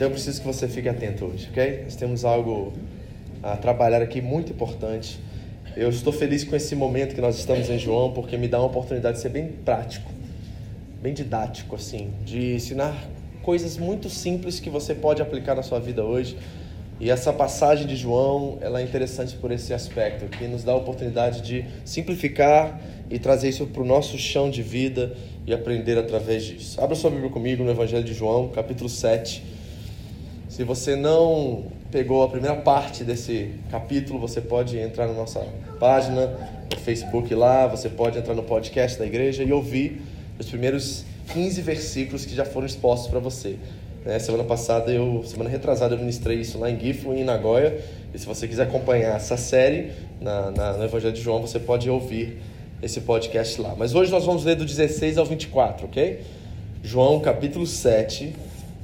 Então eu preciso que você fique atento hoje, ok? Nós temos algo a trabalhar aqui muito importante. Eu estou feliz com esse momento que nós estamos em João, porque me dá uma oportunidade de ser bem prático, bem didático, assim, de ensinar coisas muito simples que você pode aplicar na sua vida hoje. E essa passagem de João, ela é interessante por esse aspecto, que nos dá a oportunidade de simplificar e trazer isso para o nosso chão de vida e aprender através disso. Abra sua Bíblia comigo no Evangelho de João, capítulo 7. Se você não pegou a primeira parte desse capítulo, você pode entrar na nossa página, no Facebook lá, você pode entrar no podcast da igreja e ouvir os primeiros 15 versículos que já foram expostos para você. Né? Semana passada, eu, semana retrasada, eu ministrei isso lá em Gifu, em Nagoya. E se você quiser acompanhar essa série na, na, no Evangelho de João, você pode ouvir esse podcast lá. Mas hoje nós vamos ler do 16 ao 24, ok? João capítulo 7,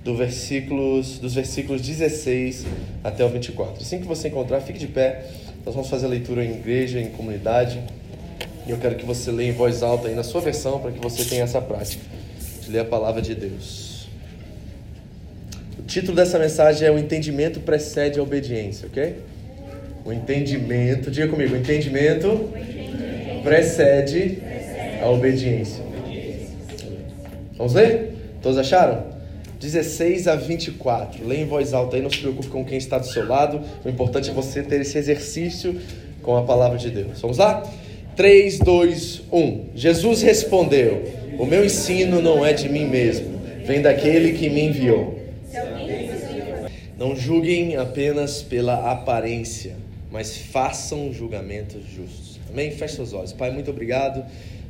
do versículos, dos versículos 16 até o 24. Assim que você encontrar, fique de pé. Nós vamos fazer a leitura em igreja, em comunidade. E eu quero que você leia em voz alta aí na sua versão, para que você tenha essa prática de ler a palavra de Deus. O título dessa mensagem é O Entendimento Precede a Obediência, ok? O entendimento, diga comigo, o entendimento precede a obediência. Vamos ler? Todos acharam? 16 a 24. Leia em voz alta aí, não se preocupe com quem está do seu lado. O importante é você ter esse exercício com a palavra de Deus. Vamos lá? 3, 2, 1. Jesus respondeu: O meu ensino não é de mim mesmo, vem daquele que me enviou. Não julguem apenas pela aparência, mas façam julgamentos justos. Amém? Feche seus olhos. Pai, muito obrigado.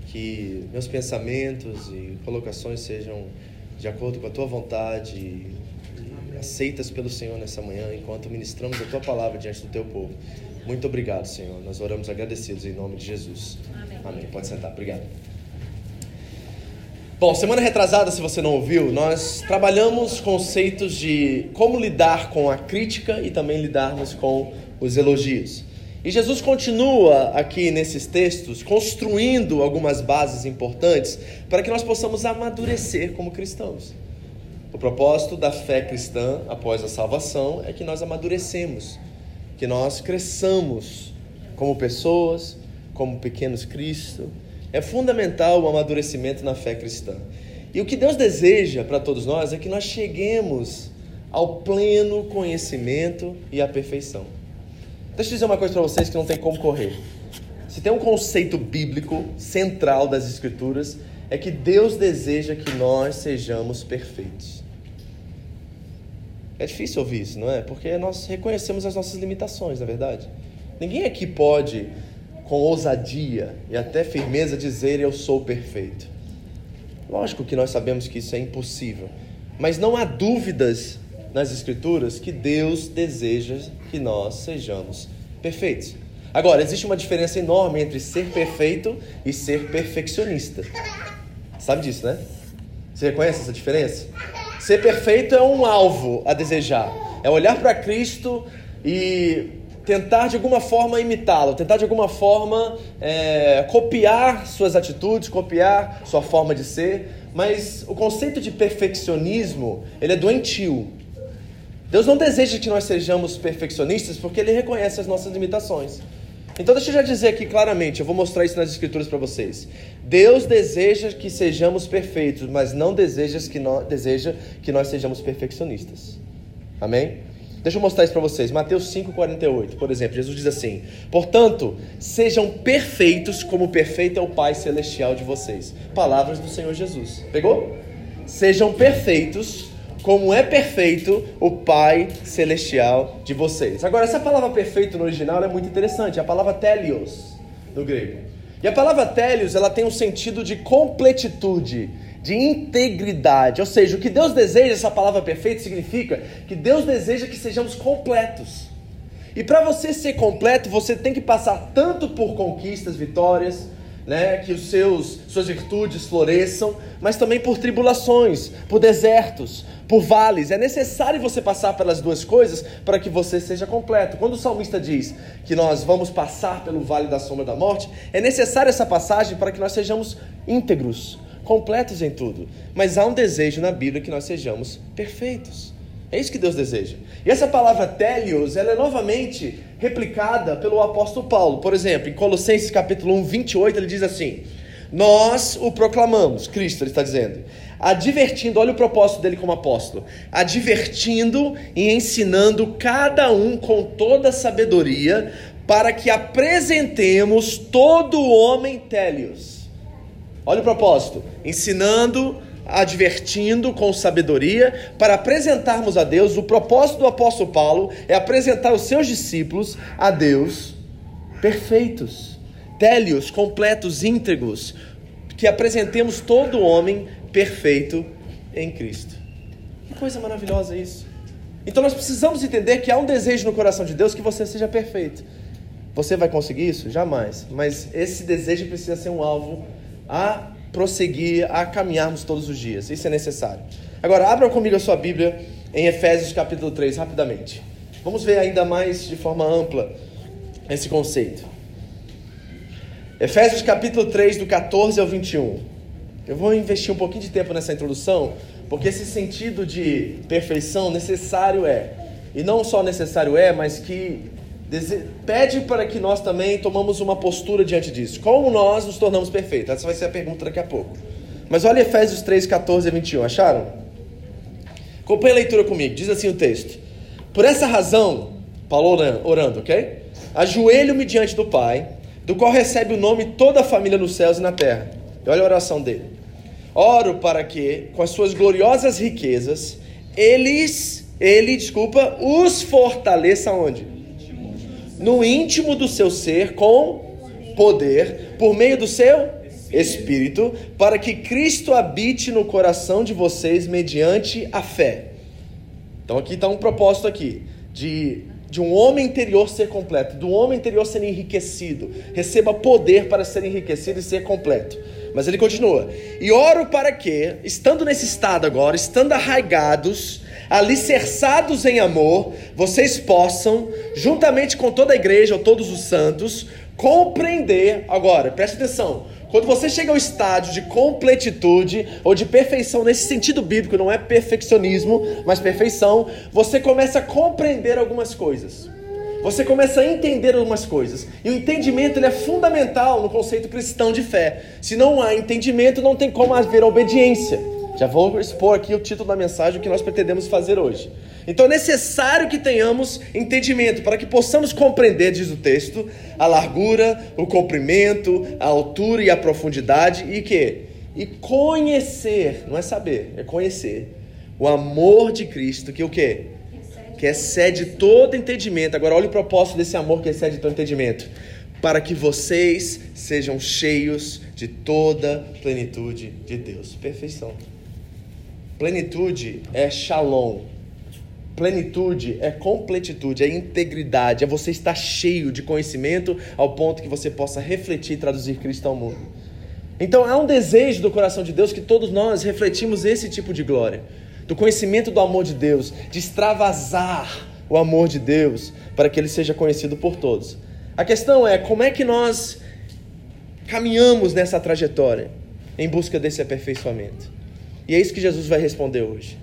Que meus pensamentos e colocações sejam de acordo com a tua vontade aceitas pelo Senhor nessa manhã, enquanto ministramos a tua palavra diante do teu povo. Muito obrigado, Senhor. Nós oramos agradecidos em nome de Jesus. Amém. Amém. Pode sentar. Obrigado. Bom, semana retrasada, se você não ouviu, nós trabalhamos conceitos de como lidar com a crítica e também lidarmos com os elogios. E Jesus continua aqui nesses textos construindo algumas bases importantes para que nós possamos amadurecer como cristãos. O propósito da fé cristã após a salvação é que nós amadurecemos, que nós cresçamos como pessoas, como pequenos Cristo. É fundamental o amadurecimento na fé cristã. E o que Deus deseja para todos nós é que nós cheguemos ao pleno conhecimento e à perfeição. Deixa eu dizer uma coisa para vocês que não tem como correr. Se tem um conceito bíblico central das Escrituras, é que Deus deseja que nós sejamos perfeitos. É difícil ouvir isso, não é? Porque nós reconhecemos as nossas limitações, na é verdade. Ninguém aqui pode, com ousadia e até firmeza, dizer eu sou perfeito. Lógico que nós sabemos que isso é impossível, mas não há dúvidas nas Escrituras que Deus deseja que nós sejamos perfeitos. Agora, existe uma diferença enorme entre ser perfeito e ser perfeccionista. Sabe disso, né? Você reconhece essa diferença? Ser perfeito é um alvo a desejar. É olhar para Cristo e tentar de alguma forma imitá-lo, tentar de alguma forma é, copiar suas atitudes, copiar sua forma de ser. Mas o conceito de perfeccionismo ele é doentio. Deus não deseja que nós sejamos perfeccionistas porque Ele reconhece as nossas limitações. Então, deixa eu já dizer aqui claramente, eu vou mostrar isso nas Escrituras para vocês. Deus deseja que sejamos perfeitos, mas não deseja que, nós, deseja que nós sejamos perfeccionistas. Amém? Deixa eu mostrar isso para vocês. Mateus 5,48, por exemplo, Jesus diz assim: Portanto, sejam perfeitos, como perfeito é o Pai Celestial de vocês. Palavras do Senhor Jesus. Pegou? Sejam perfeitos, como é perfeito o Pai Celestial de vocês. Agora, essa palavra perfeito no original é muito interessante, é a palavra telios, no grego. E a palavra telios, ela tem um sentido de completitude, de integridade. Ou seja, o que Deus deseja, essa palavra perfeito significa que Deus deseja que sejamos completos. E para você ser completo, você tem que passar tanto por conquistas, vitórias, né, que os seus suas virtudes floresçam, mas também por tribulações, por desertos, por vales. É necessário você passar pelas duas coisas para que você seja completo. Quando o salmista diz que nós vamos passar pelo vale da sombra da morte, é necessária essa passagem para que nós sejamos íntegros, completos em tudo. Mas há um desejo na Bíblia que nós sejamos perfeitos. É isso que Deus deseja. E essa palavra telios, ela é novamente replicada pelo apóstolo Paulo. Por exemplo, em Colossenses capítulo 1, 28, ele diz assim: Nós o proclamamos, Cristo ele está dizendo, advertindo, olha o propósito dele como apóstolo, advertindo e ensinando cada um com toda sabedoria, para que apresentemos todo o homem telios. Olha o propósito, ensinando, advertindo com sabedoria, para apresentarmos a Deus. O propósito do apóstolo Paulo é apresentar os seus discípulos a Deus perfeitos, télios, completos, íntegros, que apresentemos todo homem perfeito em Cristo. Que coisa maravilhosa isso. Então nós precisamos entender que há um desejo no coração de Deus que você seja perfeito. Você vai conseguir isso? Jamais. Mas esse desejo precisa ser um alvo a prosseguir, a caminharmos todos os dias. Isso é necessário. Agora, abra comigo a sua Bíblia em Efésios capítulo 3, rapidamente. Vamos ver ainda mais de forma ampla esse conceito. Efésios capítulo 3, do 14 ao 21. Eu vou investir um pouquinho de tempo nessa introdução, porque esse sentido de perfeição necessário é, e não só necessário é, mas que pede para que nós também tomamos uma postura diante disso. Como nós nos tornamos perfeitos? Essa vai ser a pergunta daqui a pouco. Mas olha Efésios 3, 14 a 21, acharam? Acompanhe a leitura comigo, diz assim o texto. Por essa razão, Paulo orando, ok? Ajoelho-me diante do Pai, do qual recebe o nome toda a família nos céus e na terra. E olha a oração dele. Oro para que, com as suas gloriosas riquezas, eles, ele, desculpa, os fortaleça onde? No íntimo do seu ser com poder, por meio do seu Espírito, para que Cristo habite no coração de vocês mediante a fé. Então aqui está um propósito aqui de de um homem interior ser completo, do homem interior ser enriquecido, receba poder para ser enriquecido e ser completo. Mas ele continua: E oro para que, estando nesse estado agora, estando arraigados, alicerçados em amor, vocês possam, juntamente com toda a igreja ou todos os santos, compreender. Agora, preste atenção. Quando você chega ao estágio de completitude ou de perfeição, nesse sentido bíblico, não é perfeccionismo, mas perfeição, você começa a compreender algumas coisas. Você começa a entender algumas coisas. E o entendimento ele é fundamental no conceito cristão de fé. Se não há entendimento, não tem como haver obediência. Já vou expor aqui o título da mensagem, o que nós pretendemos fazer hoje. Então é necessário que tenhamos entendimento para que possamos compreender, diz o texto, a largura, o comprimento, a altura e a profundidade e que e conhecer, não é saber, é conhecer o amor de Cristo, que o quê? Que excede todo entendimento. Agora olha o propósito desse amor que excede todo entendimento, para que vocês sejam cheios de toda plenitude de Deus. Perfeição. Plenitude é shalom. Plenitude é completitude, é integridade, é você estar cheio de conhecimento ao ponto que você possa refletir e traduzir Cristo ao mundo. Então há um desejo do coração de Deus que todos nós refletimos esse tipo de glória, do conhecimento do amor de Deus, de extravasar o amor de Deus para que ele seja conhecido por todos. A questão é como é que nós caminhamos nessa trajetória em busca desse aperfeiçoamento. E é isso que Jesus vai responder hoje.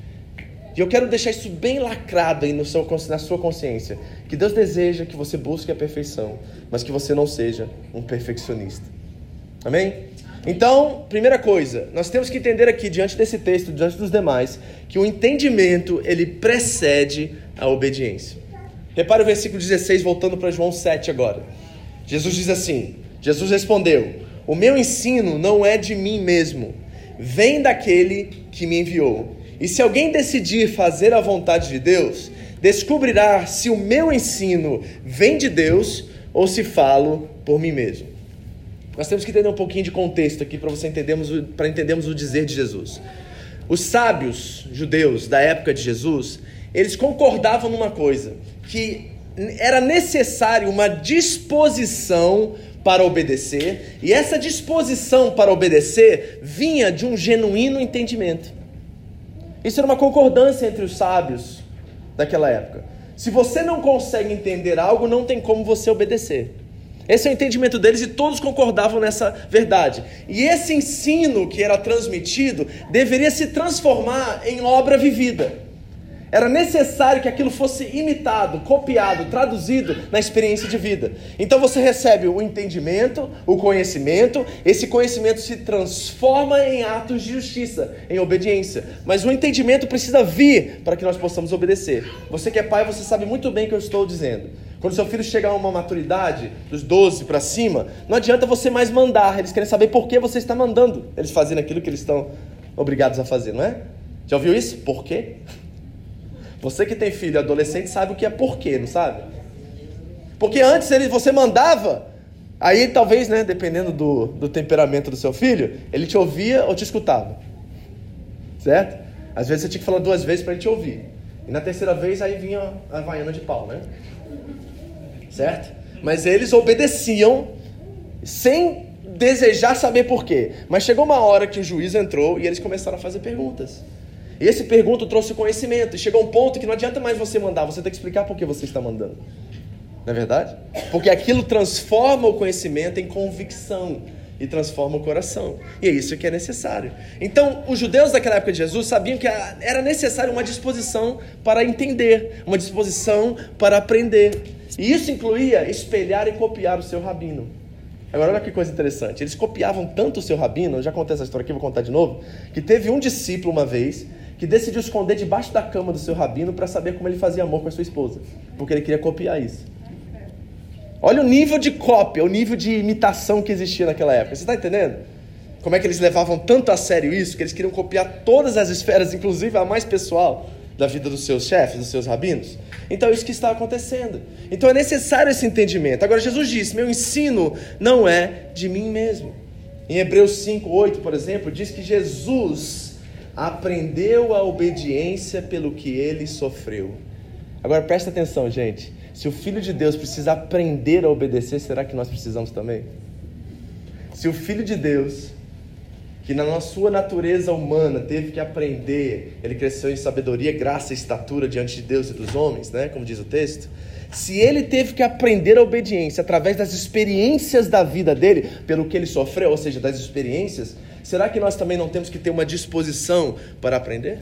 E eu quero deixar isso bem lacrado aí no seu, na sua consciência. Que Deus deseja que você busque a perfeição, mas que você não seja um perfeccionista. Amém? Então, primeira coisa, nós temos que entender aqui, diante desse texto, diante dos demais, que o entendimento, ele precede a obediência. Repare o versículo 16, voltando para João 7 agora. Jesus diz assim, Jesus respondeu, o meu ensino não é de mim mesmo, vem daquele que me enviou. E se alguém decidir fazer a vontade de Deus, descobrirá se o meu ensino vem de Deus ou se falo por mim mesmo. Nós temos que entender um pouquinho de contexto aqui para você entendermos para entendermos o dizer de Jesus. Os sábios judeus da época de Jesus, eles concordavam numa coisa, que era necessário uma disposição para obedecer, e essa disposição para obedecer vinha de um genuíno entendimento. Isso era uma concordância entre os sábios daquela época. Se você não consegue entender algo, não tem como você obedecer. Esse é o entendimento deles e todos concordavam nessa verdade. E esse ensino que era transmitido deveria se transformar em obra vivida. Era necessário que aquilo fosse imitado, copiado, traduzido na experiência de vida. Então você recebe o entendimento, o conhecimento, esse conhecimento se transforma em atos de justiça, em obediência. Mas o entendimento precisa vir para que nós possamos obedecer. Você que é pai, você sabe muito bem o que eu estou dizendo. Quando seu filho chegar a uma maturidade, dos 12 para cima, não adianta você mais mandar. Eles querem saber por que você está mandando eles fazendo aquilo que eles estão obrigados a fazer, não é? Já ouviu isso? Por quê? Você que tem filho adolescente sabe o que é porquê, não sabe? Porque antes ele, você mandava, aí talvez, né, dependendo do, do temperamento do seu filho, ele te ouvia ou te escutava. Certo? Às vezes você tinha que falar duas vezes para ele te ouvir. E na terceira vez aí vinha a vaiana de pau, né? Certo? Mas eles obedeciam sem desejar saber por quê. Mas chegou uma hora que o juiz entrou e eles começaram a fazer perguntas. Esse pergunto trouxe conhecimento. E chegou um ponto que não adianta mais você mandar, você tem que explicar por que você está mandando. Não é verdade? Porque aquilo transforma o conhecimento em convicção e transforma o coração. E é isso que é necessário. Então, os judeus daquela época de Jesus sabiam que era necessário uma disposição para entender, uma disposição para aprender. E isso incluía espelhar e copiar o seu rabino. Agora, olha que coisa interessante. Eles copiavam tanto o seu rabino, eu já contei essa história aqui, vou contar de novo, que teve um discípulo uma vez que decidiu esconder debaixo da cama do seu rabino para saber como ele fazia amor com a sua esposa, porque ele queria copiar isso. Olha o nível de cópia, o nível de imitação que existia naquela época. Você está entendendo? Como é que eles levavam tanto a sério isso, que eles queriam copiar todas as esferas, inclusive a mais pessoal, da vida dos seus chefes, dos seus rabinos? Então é isso que está acontecendo. Então é necessário esse entendimento. Agora, Jesus disse: Meu ensino não é de mim mesmo. Em Hebreus 5, 8, por exemplo, diz que Jesus aprendeu a obediência pelo que ele sofreu. Agora presta atenção, gente. Se o Filho de Deus precisa aprender a obedecer, será que nós precisamos também? Se o Filho de Deus, que na sua natureza humana teve que aprender, ele cresceu em sabedoria, graça e estatura diante de Deus e dos homens, né? Como diz o texto. Se ele teve que aprender a obediência através das experiências da vida dele, pelo que ele sofreu, ou seja, das experiências, será que nós também não temos que ter uma disposição para aprender?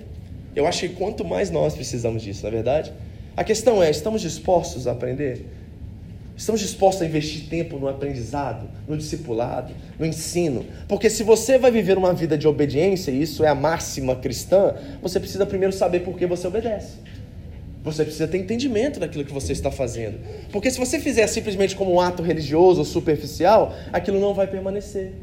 Eu acho que quanto mais nós precisamos disso, na é verdade? A questão é: estamos dispostos a aprender? Estamos dispostos a investir tempo no aprendizado, no discipulado, no ensino? Porque se você vai viver uma vida de obediência, e isso é a máxima cristã, você precisa primeiro saber por que você obedece. Você precisa ter entendimento daquilo que você está fazendo. Porque se você fizer simplesmente como um ato religioso ou superficial, aquilo não vai permanecer.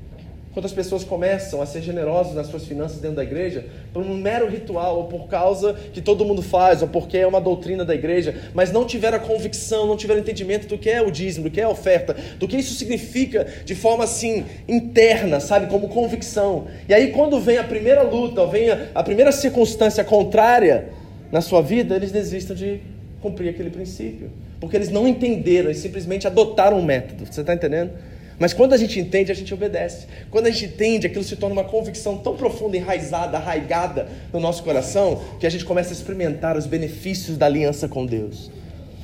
Quando as pessoas começam a ser generosas nas suas finanças dentro da igreja, por um mero ritual, ou por causa que todo mundo faz, ou porque é uma doutrina da igreja, mas não tiveram a convicção, não tiveram entendimento do que é o dízimo, do que é a oferta, do que isso significa de forma assim, interna, sabe, como convicção. E aí, quando vem a primeira luta, ou vem a, a primeira circunstância contrária na sua vida, eles desistam de cumprir aquele princípio. Porque eles não entenderam, eles simplesmente adotaram um método. Você está entendendo? Mas quando a gente entende, a gente obedece. Quando a gente entende, aquilo se torna uma convicção tão profunda, enraizada, arraigada no nosso coração, que a gente começa a experimentar os benefícios da aliança com Deus.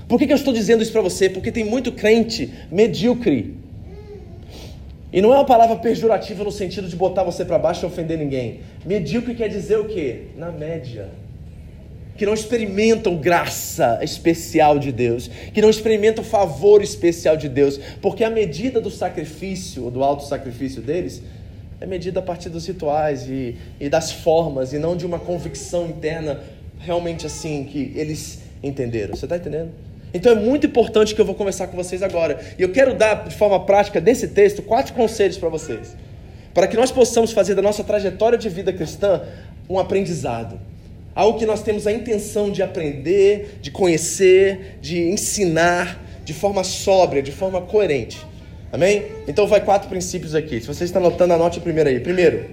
Por que, que eu estou dizendo isso para você? Porque tem muito crente medíocre. E não é uma palavra pejorativa no sentido de botar você para baixo e ofender ninguém. Medíocre quer dizer o quê? Na média que não experimentam graça especial de Deus, que não experimentam favor especial de Deus, porque a medida do sacrifício, do alto sacrifício deles, é medida a partir dos rituais e, e das formas, e não de uma convicção interna realmente assim que eles entenderam. Você está entendendo? Então é muito importante que eu vou conversar com vocês agora. E eu quero dar de forma prática desse texto quatro conselhos para vocês, para que nós possamos fazer da nossa trajetória de vida cristã um aprendizado algo que nós temos a intenção de aprender, de conhecer, de ensinar de forma sóbria, de forma coerente. Amém? Então vai quatro princípios aqui. Se você está anotando, anote o primeiro aí. Primeiro,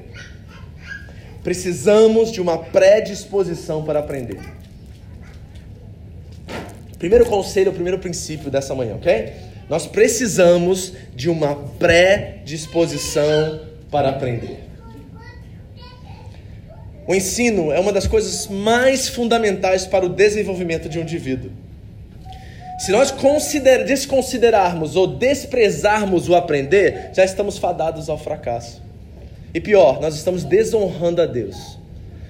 precisamos de uma predisposição para aprender. Primeiro conselho, primeiro princípio dessa manhã, ok? Nós precisamos de uma predisposição para aprender. O ensino é uma das coisas mais fundamentais para o desenvolvimento de um indivíduo. Se nós desconsiderarmos ou desprezarmos o aprender, já estamos fadados ao fracasso. E pior, nós estamos desonrando a Deus.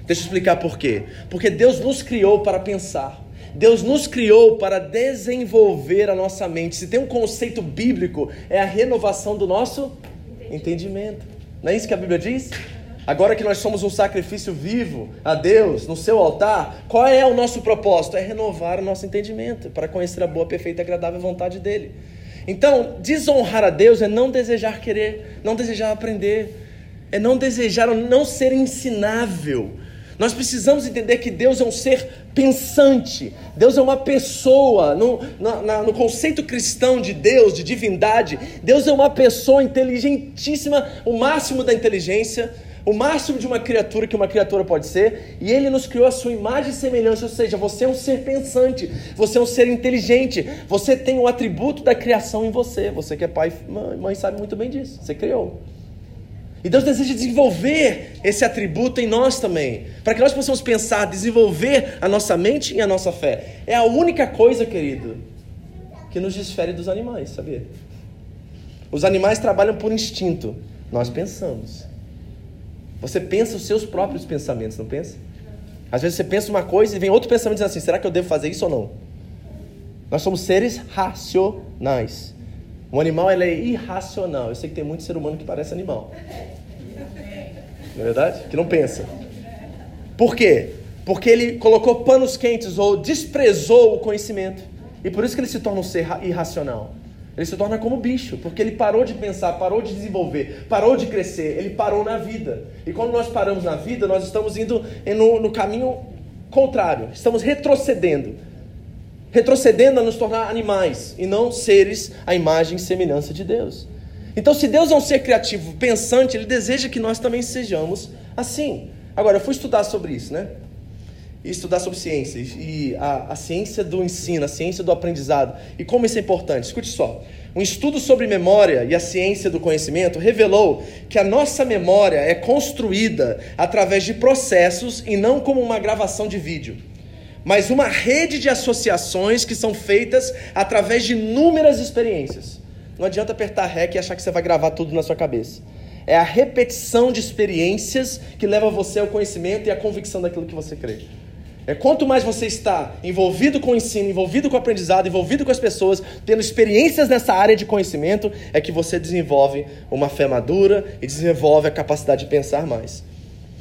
Deixa eu explicar por quê. Porque Deus nos criou para pensar. Deus nos criou para desenvolver a nossa mente. Se tem um conceito bíblico, é a renovação do nosso entendimento. Não é isso que a Bíblia diz? Agora que nós somos um sacrifício vivo a Deus no seu altar, qual é o nosso propósito? É renovar o nosso entendimento para conhecer a boa, perfeita e agradável vontade dele. Então, desonrar a Deus é não desejar querer, não desejar aprender, é não desejar, não ser ensinável. Nós precisamos entender que Deus é um ser pensante, Deus é uma pessoa. No, na, no conceito cristão de Deus, de divindade, Deus é uma pessoa inteligentíssima, o máximo da inteligência o máximo de uma criatura que uma criatura pode ser, e ele nos criou a sua imagem e semelhança, ou seja, você é um ser pensante, você é um ser inteligente, você tem o atributo da criação em você. Você que é pai e mãe sabe muito bem disso, você criou. E Deus deseja desenvolver esse atributo em nós também, para que nós possamos pensar, desenvolver a nossa mente e a nossa fé. É a única coisa, querido, que nos difere dos animais, sabia? Os animais trabalham por instinto, nós pensamos. Você pensa os seus próprios pensamentos, não pensa? Às vezes você pensa uma coisa e vem outro pensamento dizendo assim: será que eu devo fazer isso ou não? Nós somos seres racionais. Um animal é irracional. Eu sei que tem muito ser humano que parece animal. Não é verdade? Que não pensa. Por quê? Porque ele colocou panos quentes ou desprezou o conhecimento. E por isso que ele se torna um ser irracional. Ele se torna como bicho, porque ele parou de pensar, parou de desenvolver, parou de crescer, ele parou na vida. E quando nós paramos na vida, nós estamos indo no, no caminho contrário, estamos retrocedendo. Retrocedendo a nos tornar animais e não seres à imagem e semelhança de Deus. Então, se Deus é um ser criativo, pensante, Ele deseja que nós também sejamos assim. Agora, eu fui estudar sobre isso, né? E estudar sobre ciências e a, a, ciência do ensino, a ciência do aprendizado e como isso é importante. Escute só. Um estudo sobre memória e a ciência do conhecimento revelou que a nossa memória é construída através de processos e não como uma gravação de vídeo, mas uma rede de associações que são feitas através de inúmeras experiências. Não adianta apertar REC e achar que você vai gravar tudo na sua cabeça. É a repetição de experiências que leva você ao conhecimento e à convicção daquilo que você crê. É quanto mais você está envolvido com o ensino, envolvido com o aprendizado, envolvido com as pessoas, tendo experiências nessa área de conhecimento, é que você desenvolve uma fé madura e desenvolve a capacidade de pensar mais.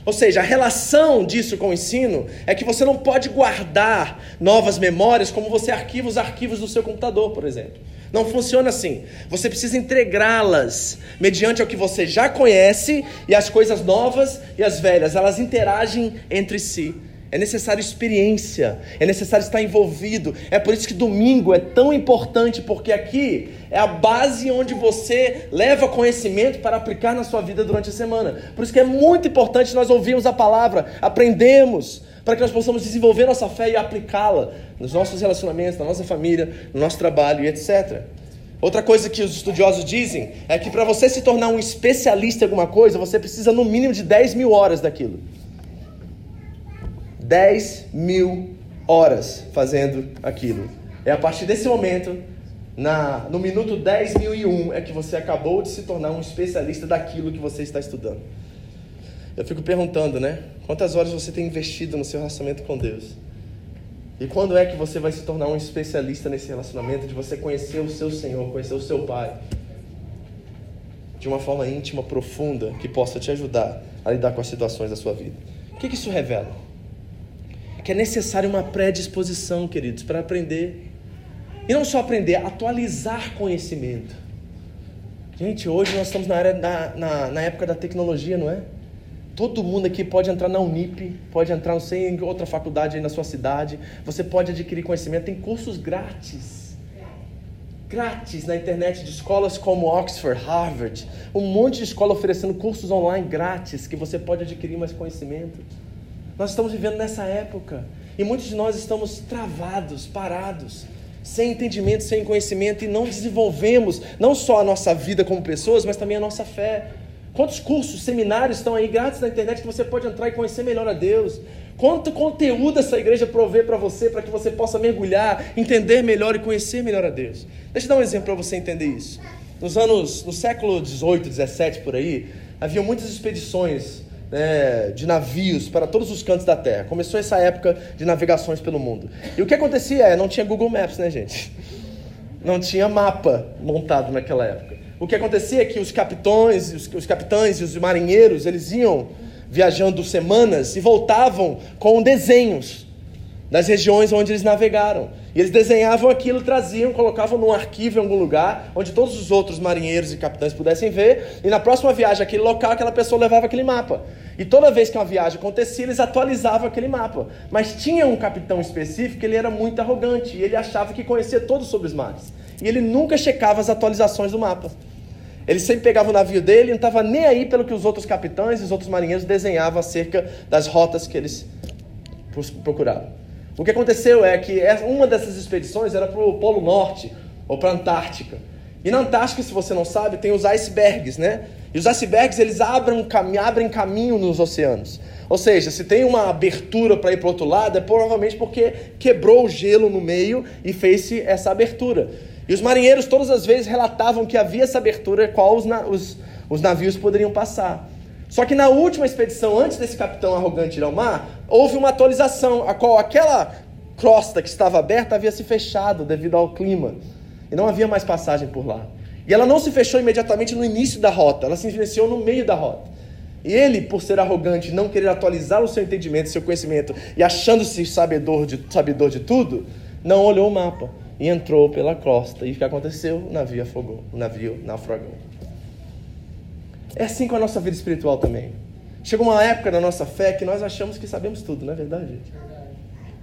Ou seja, a relação disso com o ensino é que você não pode guardar novas memórias como você arquiva os arquivos do seu computador, por exemplo. Não funciona assim. Você precisa integrá-las mediante o que você já conhece e as coisas novas e as velhas, elas interagem entre si. É necessário experiência, é necessário estar envolvido. É por isso que domingo é tão importante, porque aqui é a base onde você leva conhecimento para aplicar na sua vida durante a semana. Por isso que é muito importante nós ouvirmos a palavra, aprendemos, para que nós possamos desenvolver nossa fé e aplicá-la nos nossos relacionamentos, na nossa família, no nosso trabalho e etc. Outra coisa que os estudiosos dizem é que para você se tornar um especialista em alguma coisa, você precisa no mínimo de 10 mil horas daquilo. 10 mil horas fazendo aquilo. É a partir desse momento, na, no minuto 10 mil e um, é que você acabou de se tornar um especialista daquilo que você está estudando. Eu fico perguntando, né? Quantas horas você tem investido no seu relacionamento com Deus? E quando é que você vai se tornar um especialista nesse relacionamento, de você conhecer o seu Senhor, conhecer o seu Pai? De uma forma íntima, profunda, que possa te ajudar a lidar com as situações da sua vida. O que, que isso revela? Que é necessário uma predisposição, queridos, para aprender. E não só aprender, atualizar conhecimento. Gente, hoje nós estamos na, área, na, na, época da tecnologia, não é? Todo mundo aqui pode entrar na Unip, pode entrar, sei, em outra faculdade aí na sua cidade. Você pode adquirir conhecimento, tem cursos grátis. grátis na internet de escolas como Oxford, Harvard, um monte de escola oferecendo cursos online grátis que você pode adquirir mais conhecimento. Nós estamos vivendo nessa época e muitos de nós estamos travados, parados, sem entendimento, sem conhecimento e não desenvolvemos não só a nossa vida como pessoas, mas também a nossa fé. Quantos cursos, seminários estão aí grátis na internet que você pode entrar e conhecer melhor a Deus? Quanto conteúdo essa igreja provê para você, para que você possa mergulhar, entender melhor e conhecer melhor a Deus? Deixa eu dar um exemplo para você entender isso. Nos anos, no século 18, 17 por aí, havia muitas expedições né, de navios para todos os cantos da Terra. Começou essa época de navegações pelo mundo. E o que acontecia é, não tinha Google Maps, né, gente? Não tinha mapa montado naquela época. O que acontecia é que os capitães, os, os capitães e os marinheiros, eles iam viajando semanas e voltavam com desenhos das regiões onde eles navegaram. E eles desenhavam aquilo, traziam, colocavam num arquivo em algum lugar, onde todos os outros marinheiros e capitães pudessem ver, e na próxima viagem aquele local, aquela pessoa levava aquele mapa. E toda vez que uma viagem acontecia, eles atualizavam aquele mapa. Mas tinha um capitão específico, ele era muito arrogante, e ele achava que conhecia todos sobre os mares. E ele nunca checava as atualizações do mapa. Ele sempre pegava o navio dele e não estava nem aí pelo que os outros capitães e os outros marinheiros desenhavam acerca das rotas que eles procuravam. O que aconteceu é que uma dessas expedições era para o Polo Norte ou para a Antártica. E na Antártica, se você não sabe, tem os icebergs, né? E os icebergs eles abrem, abrem caminho nos oceanos. Ou seja, se tem uma abertura para ir para o outro lado, é provavelmente porque quebrou o gelo no meio e fez essa abertura. E os marinheiros todas as vezes relatavam que havia essa abertura qual os, os, os navios poderiam passar. Só que na última expedição, antes desse capitão arrogante ir ao mar, houve uma atualização, a qual aquela crosta que estava aberta havia se fechado devido ao clima. E não havia mais passagem por lá. E ela não se fechou imediatamente no início da rota, ela se iniciou no meio da rota. E ele, por ser arrogante, não querer atualizar o seu entendimento, seu conhecimento, e achando-se sabedor de, sabedor de tudo, não olhou o mapa e entrou pela costa. E o que aconteceu? O navio afogou, o navio naufragou. É assim com a nossa vida espiritual também. Chega uma época na nossa fé que nós achamos que sabemos tudo, não é verdade?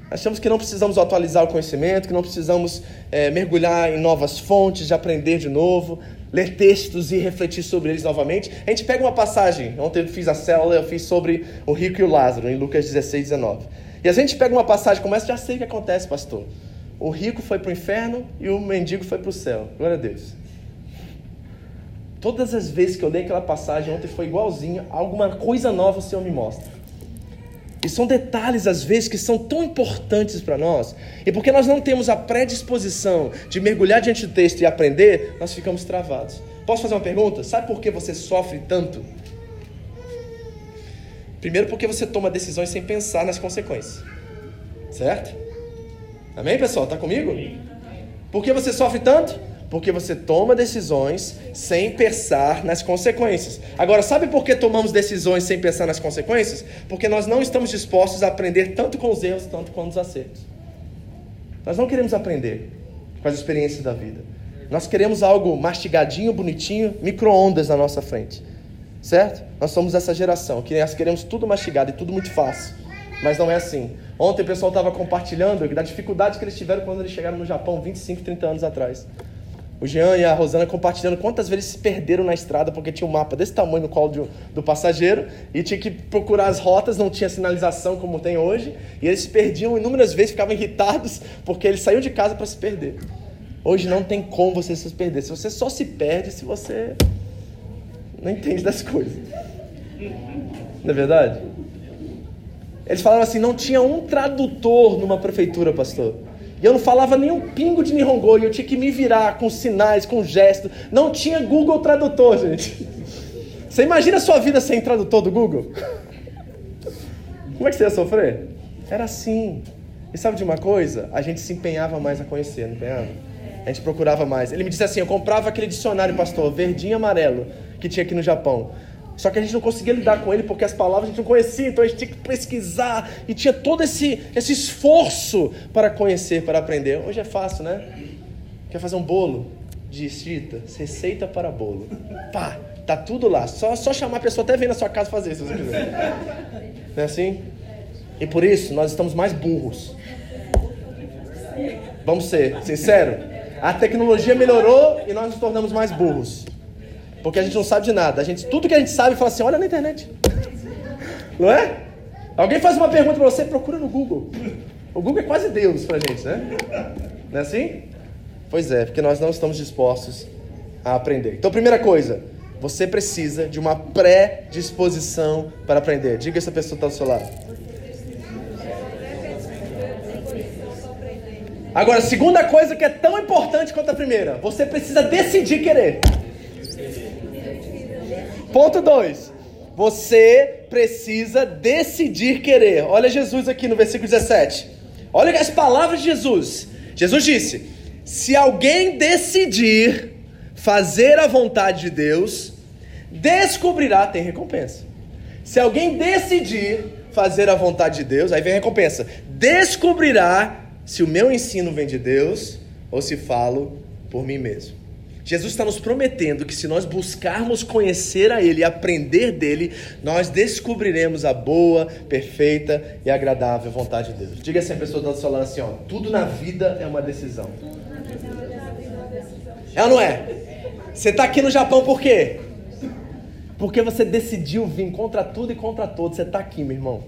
Achamos que não precisamos atualizar o conhecimento, que não precisamos é, mergulhar em novas fontes, de aprender de novo, ler textos e refletir sobre eles novamente. A gente pega uma passagem, ontem eu fiz a célula, eu fiz sobre o rico e o Lázaro, em Lucas 16, 19. E a gente pega uma passagem como essa, já sei o que acontece, pastor. O rico foi para o inferno e o mendigo foi para o céu. Glória a Deus. Todas as vezes que eu li aquela passagem ontem foi igualzinho, alguma coisa nova o Senhor me mostra. E são detalhes, às vezes, que são tão importantes para nós. E porque nós não temos a predisposição de mergulhar diante do texto e aprender, nós ficamos travados. Posso fazer uma pergunta? Sabe por que você sofre tanto? Primeiro, porque você toma decisões sem pensar nas consequências. Certo? Amém, pessoal? Está comigo? Por que você sofre tanto? Porque você toma decisões sem pensar nas consequências. Agora, sabe por que tomamos decisões sem pensar nas consequências? Porque nós não estamos dispostos a aprender tanto com os erros, tanto com os acertos. Nós não queremos aprender com as experiências da vida. Nós queremos algo mastigadinho, bonitinho, micro-ondas na nossa frente. Certo? Nós somos essa geração que nós queremos tudo mastigado e tudo muito fácil. Mas não é assim. Ontem o pessoal estava compartilhando da dificuldade que eles tiveram quando eles chegaram no Japão 25, 30 anos atrás. O Jean e a Rosana compartilhando quantas vezes se perderam na estrada porque tinha um mapa desse tamanho no colo do, do passageiro e tinha que procurar as rotas, não tinha sinalização como tem hoje, e eles se perdiam inúmeras vezes, ficavam irritados porque eles saíam de casa para se perder. Hoje não tem como você se perder. Se você só se perde se você não entende das coisas. Não é verdade? Eles falaram assim: não tinha um tradutor numa prefeitura, pastor. E eu não falava nem um pingo de Nihongo, e eu tinha que me virar com sinais, com gestos. Não tinha Google Tradutor, gente. Você imagina a sua vida sem tradutor do Google? Como é que você ia sofrer? Era assim. E sabe de uma coisa? A gente se empenhava mais a conhecer, não empenhava? A gente procurava mais. Ele me disse assim: eu comprava aquele dicionário, pastor, verdinho e amarelo, que tinha aqui no Japão. Só que a gente não conseguia lidar com ele porque as palavras a gente não conhecia, então a gente tinha que pesquisar e tinha todo esse, esse esforço para conhecer, para aprender. Hoje é fácil, né? Quer fazer um bolo de chita? Receita para bolo. Pá, tá tudo lá. Só, só chamar a pessoa até vir na sua casa fazer, se você quiser. Não é assim? E por isso nós estamos mais burros. Vamos ser sinceros. A tecnologia melhorou e nós nos tornamos mais burros. Porque a gente não sabe de nada. A gente, tudo que a gente sabe fala assim, olha na internet. Não é? Alguém faz uma pergunta para você, procura no Google. O Google é quase Deus pra gente, né? Não é assim? Pois é, porque nós não estamos dispostos a aprender. Então, primeira coisa, você precisa de uma pré-disposição para aprender. Diga essa pessoa que está ao seu lado. Agora, segunda coisa que é tão importante quanto a primeira, você precisa decidir querer. Ponto 2. Você precisa decidir querer. Olha Jesus aqui no versículo 17. Olha as palavras de Jesus. Jesus disse: Se alguém decidir fazer a vontade de Deus, descobrirá, tem recompensa. Se alguém decidir fazer a vontade de Deus, aí vem recompensa. Descobrirá se o meu ensino vem de Deus ou se falo por mim mesmo. Jesus está nos prometendo que se nós buscarmos conhecer a Ele e aprender dele, nós descobriremos a boa, perfeita e agradável vontade de Deus. Diga assim a pessoa do seu lado assim: ó, tudo na vida é uma decisão. É ou não é? Você está aqui no Japão por quê? Porque você decidiu vir contra tudo e contra todos. Você está aqui, meu irmão.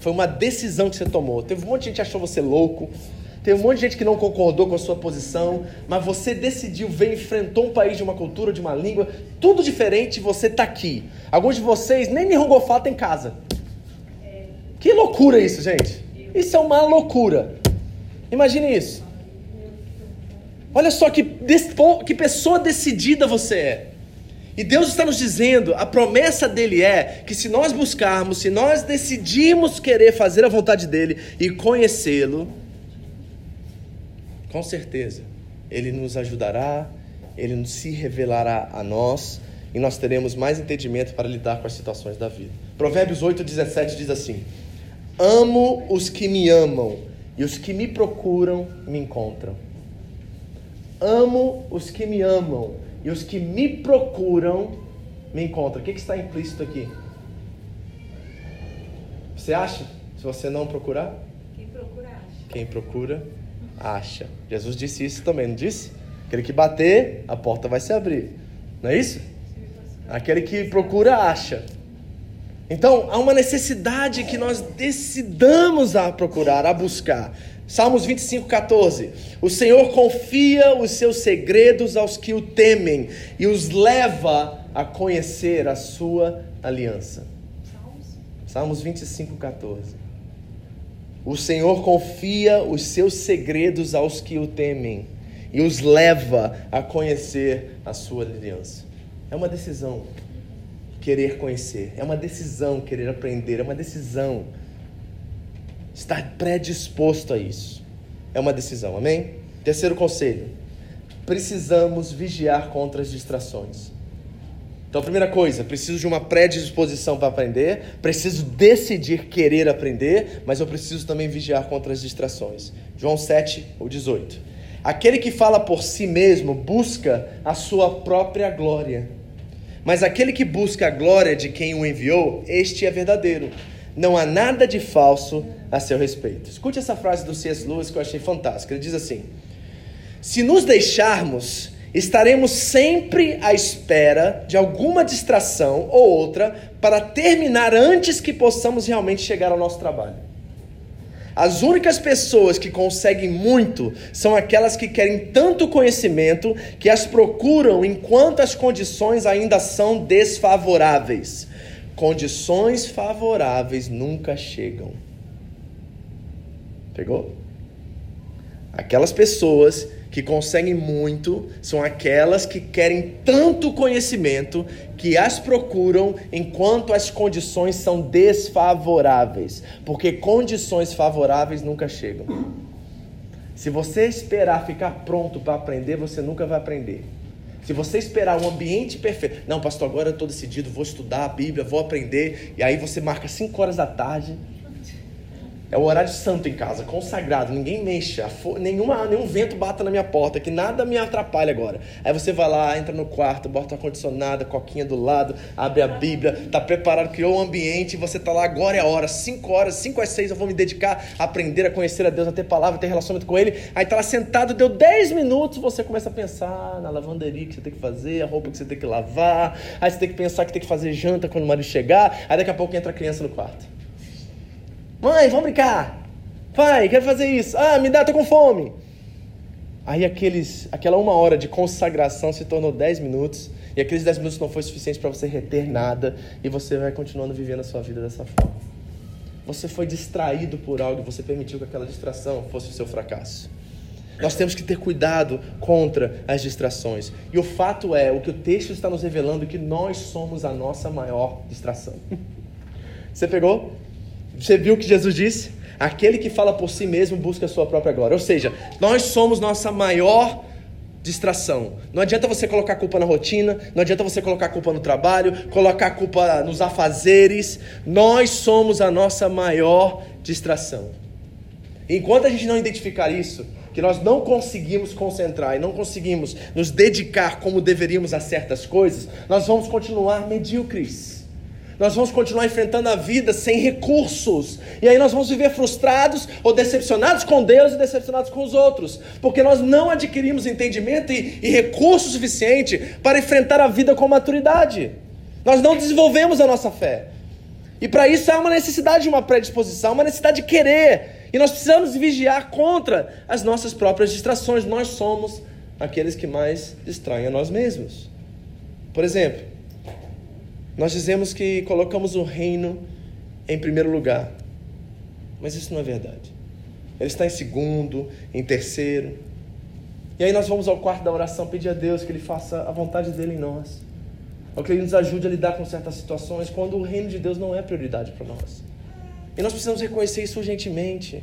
Foi uma decisão que você tomou. Teve um monte de gente que achou você louco. Teve um monte de gente que não concordou com a sua posição. Mas você decidiu ver, enfrentou um país de uma cultura, de uma língua, tudo diferente e você está aqui. Alguns de vocês nem Nihongo fala em casa. Que loucura isso, gente. Isso é uma loucura. Imagine isso. Olha só que, que pessoa decidida você é. E Deus está nos dizendo, a promessa dele é que se nós buscarmos, se nós decidirmos querer fazer a vontade dele e conhecê-lo, com certeza, ele nos ajudará, ele nos se revelará a nós e nós teremos mais entendimento para lidar com as situações da vida. Provérbios 8:17 diz assim: Amo os que me amam e os que me procuram me encontram. Amo os que me amam e os que me procuram me encontram. O que, que está implícito aqui? Você acha? Se você não procurar? Quem procura acha. Quem procura acha. Jesus disse isso também, não disse? Aquele que bater, a porta vai se abrir. Não é isso? Aquele que procura acha. Então, há uma necessidade que nós decidamos a procurar, a buscar. Salmos 25, 14. O Senhor confia os seus segredos aos que o temem e os leva a conhecer a sua aliança. Salmos 25, 14. O Senhor confia os seus segredos aos que o temem e os leva a conhecer a sua aliança. É uma decisão querer conhecer, é uma decisão querer aprender, é uma decisão estar predisposto a isso. É uma decisão, amém? Terceiro conselho: precisamos vigiar contra as distrações. Então, primeira coisa, preciso de uma predisposição para aprender, preciso decidir querer aprender, mas eu preciso também vigiar contra as distrações. João 7, ou 18. Aquele que fala por si mesmo busca a sua própria glória. Mas aquele que busca a glória de quem o enviou, este é verdadeiro. Não há nada de falso a seu respeito. Escute essa frase do C.S. Lewis que eu achei fantástica. Ele diz assim: Se nos deixarmos, estaremos sempre à espera de alguma distração ou outra para terminar antes que possamos realmente chegar ao nosso trabalho. As únicas pessoas que conseguem muito são aquelas que querem tanto conhecimento que as procuram enquanto as condições ainda são desfavoráveis. Condições favoráveis nunca chegam. Pegou? Aquelas pessoas que conseguem muito são aquelas que querem tanto conhecimento que as procuram enquanto as condições são desfavoráveis, porque condições favoráveis nunca chegam. Se você esperar ficar pronto para aprender, você nunca vai aprender. Se você esperar um ambiente perfeito, não, pastor, agora eu estou decidido, vou estudar a Bíblia, vou aprender, e aí você marca 5 horas da tarde, É o horário santo em casa, consagrado, ninguém mexa, nenhuma, nenhum vento bata na minha porta, que nada me atrapalha agora. Aí você vai lá, entra no quarto, bota o ar-condicionado, coquinha do lado, abre a Bíblia, tá preparado, criou o um ambiente, você tá lá, agora é a hora, 5 horas, 5 às 6 eu vou me dedicar a aprender a conhecer a Deus, a ter palavra, a ter relacionamento com Ele. Aí tá lá sentado, deu 10 minutos, você começa a pensar na lavanderia que você tem que fazer, a roupa que você tem que lavar, aí você tem que pensar que tem que fazer janta quando o marido chegar, aí daqui a pouco entra a criança no quarto. Mãe, vamos brincar. Pai, quero fazer isso. Ah, me dá, tô com fome. Aí aqueles, aquela uma hora de consagração se tornou dez minutos. E aqueles dez minutos não foi suficiente para você reter nada. E você vai continuando vivendo a sua vida dessa forma. Você foi distraído por algo e você permitiu que aquela distração fosse o seu fracasso. Nós temos que ter cuidado contra as distrações. E o fato é, o que o texto está nos revelando, é que nós somos a nossa maior distração. Você pegou? Você viu o que Jesus disse? Aquele que fala por si mesmo busca a sua própria glória. Ou seja, nós somos nossa maior distração. Não adianta você colocar a culpa na rotina, não adianta você colocar a culpa no trabalho, colocar a culpa nos afazeres. Nós somos a nossa maior distração. Enquanto a gente não identificar isso, que nós não conseguimos concentrar e não conseguimos nos dedicar como deveríamos a certas coisas, nós vamos continuar medíocres. Nós vamos continuar enfrentando a vida sem recursos. E aí nós vamos viver frustrados ou decepcionados com Deus e decepcionados com os outros. Porque nós não adquirimos entendimento e, e recurso suficiente para enfrentar a vida com maturidade. Nós não desenvolvemos a nossa fé. E para isso há uma necessidade de uma predisposição, uma necessidade de querer. E nós precisamos vigiar contra as nossas próprias distrações. Nós somos aqueles que mais distraem a nós mesmos. Por exemplo, nós dizemos que colocamos o reino em primeiro lugar, mas isso não é verdade. Ele está em segundo, em terceiro. E aí nós vamos ao quarto da oração pedir a Deus que Ele faça a vontade dele em nós. Ou que Ele nos ajude a lidar com certas situações quando o reino de Deus não é prioridade para nós. E nós precisamos reconhecer isso urgentemente.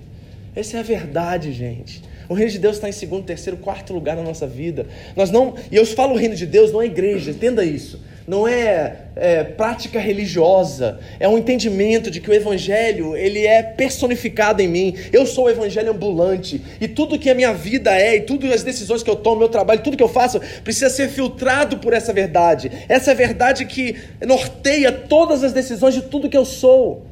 Essa é a verdade, gente. O reino de Deus está em segundo, terceiro, quarto lugar na nossa vida. Nós não, e eu falo o reino de Deus, não é igreja, entenda isso não é, é, prática religiosa, é um entendimento de que o Evangelho ele é personificado em mim. Eu sou o Evangelho ambulante e tudo que a minha vida é e todas as decisões que eu tomo, meu trabalho, tudo que eu faço precisa ser filtrado por essa verdade. Essa é a verdade que norteia todas as decisões de tudo que eu sou.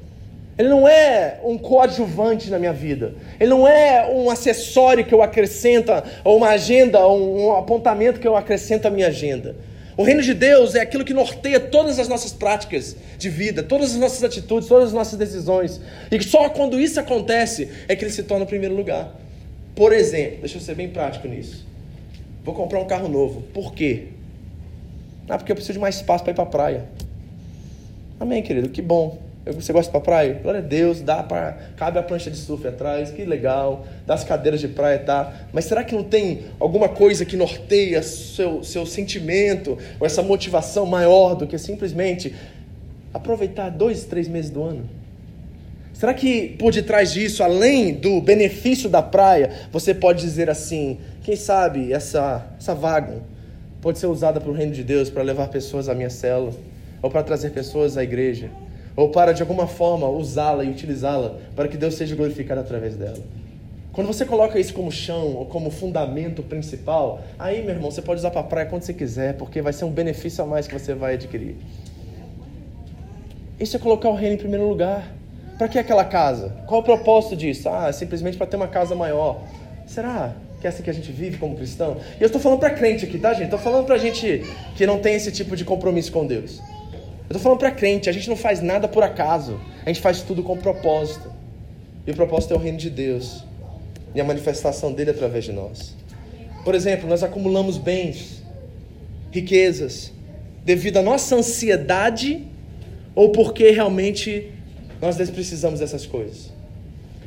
Ele não é um coadjuvante na minha vida. Ele não é um acessório que eu acrescento, ou uma agenda, ou um apontamento que eu acrescento à minha agenda. O reino de Deus é aquilo que norteia todas as nossas práticas de vida, todas as nossas atitudes, todas as nossas decisões. E só quando isso acontece é que ele se torna o primeiro lugar. Por exemplo, deixa eu ser bem prático nisso. Vou comprar um carro novo. Por quê? Ah, porque eu preciso de mais espaço para ir para a praia. Amém, querido, que bom. Você gosta pra praia? Glória a Deus, dá para cabe a prancha de surf atrás, que legal, dá as cadeiras de praia, tá? Mas será que não tem alguma coisa que norteia seu, seu sentimento, ou essa motivação maior do que simplesmente aproveitar dois, três meses do ano? Será que por detrás disso, além do benefício da praia, você pode dizer assim: quem sabe essa, essa vaga pode ser usada para o reino de Deus, para levar pessoas à minha célula, ou para trazer pessoas à igreja? Ou para de alguma forma usá-la e utilizá-la para que Deus seja glorificado através dela. Quando você coloca isso como chão ou como fundamento principal, aí, meu irmão, você pode usar para praia quando você quiser, porque vai ser um benefício a mais que você vai adquirir. Isso é colocar o reino em primeiro lugar. Para que aquela casa? Qual o propósito disso? Ah, simplesmente para ter uma casa maior. Será que é assim que a gente vive como cristão? E eu estou falando para crente aqui, tá, gente? Estou falando para gente que não tem esse tipo de compromisso com Deus. Eu estou falando para crente, a gente não faz nada por acaso. A gente faz tudo com propósito. E o propósito é o reino de Deus. E a manifestação dele através de nós. Por exemplo, nós acumulamos bens, riquezas, devido à nossa ansiedade ou porque realmente nós precisamos dessas coisas.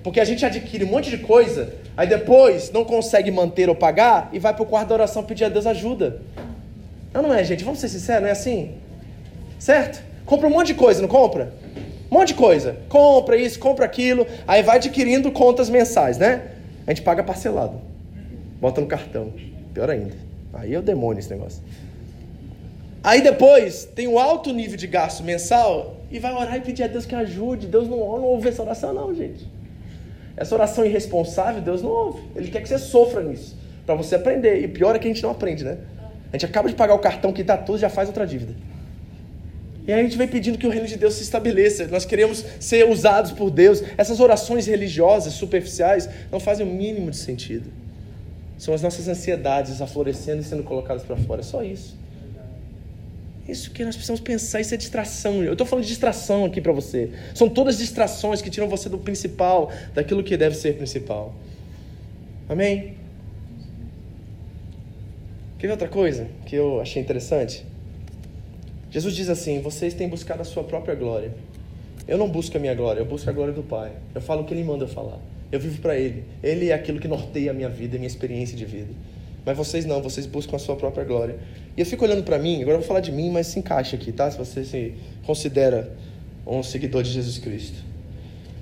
Porque a gente adquire um monte de coisa, aí depois não consegue manter ou pagar e vai para o quarto da oração pedir a Deus ajuda. Não, não é, gente? Vamos ser sinceros, não é assim? Certo? Compra um monte de coisa, não compra? Um monte de coisa. Compra isso, compra aquilo. Aí vai adquirindo contas mensais, né? A gente paga parcelado. Bota no cartão. Pior ainda. Aí é o demônio esse negócio. Aí depois tem um alto nível de gasto mensal e vai orar e pedir a Deus que ajude. Deus não, não ouve essa oração, não, gente. Essa oração irresponsável, Deus não ouve. Ele quer que você sofra nisso, para você aprender. E pior é que a gente não aprende, né? A gente acaba de pagar o cartão que está tudo já faz outra dívida. E aí a gente vem pedindo que o reino de Deus se estabeleça. Nós queremos ser usados por Deus. Essas orações religiosas, superficiais, não fazem o mínimo de sentido. São as nossas ansiedades aflorescendo e sendo colocadas para fora. É só isso. Isso que nós precisamos pensar, isso é distração. Eu estou falando de distração aqui para você. São todas distrações que tiram você do principal, daquilo que deve ser principal. Amém? Quer ver outra coisa que eu achei interessante? Jesus diz assim: Vocês têm buscado a sua própria glória. Eu não busco a minha glória, eu busco a glória do Pai. Eu falo o que Ele manda eu falar. Eu vivo para Ele. Ele é aquilo que norteia a minha vida, a minha experiência de vida. Mas vocês não, vocês buscam a sua própria glória. E eu fico olhando para mim, agora eu vou falar de mim, mas se encaixa aqui, tá? Se você se considera um seguidor de Jesus Cristo.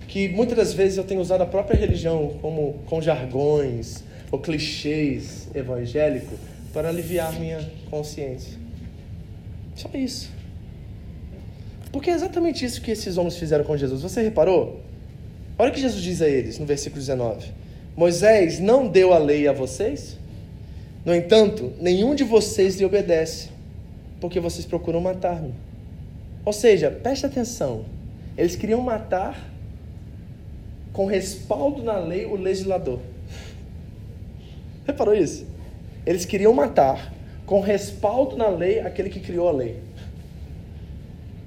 Que muitas das vezes eu tenho usado a própria religião como com jargões ou clichês evangélicos para aliviar minha consciência. Só isso. Porque é exatamente isso que esses homens fizeram com Jesus. Você reparou? Olha o que Jesus diz a eles no versículo 19: Moisés não deu a lei a vocês? No entanto, nenhum de vocês lhe obedece, porque vocês procuram matar-me. Ou seja, preste atenção. Eles queriam matar com respaldo na lei o legislador. Reparou isso? Eles queriam matar com respaldo na lei aquele que criou a lei.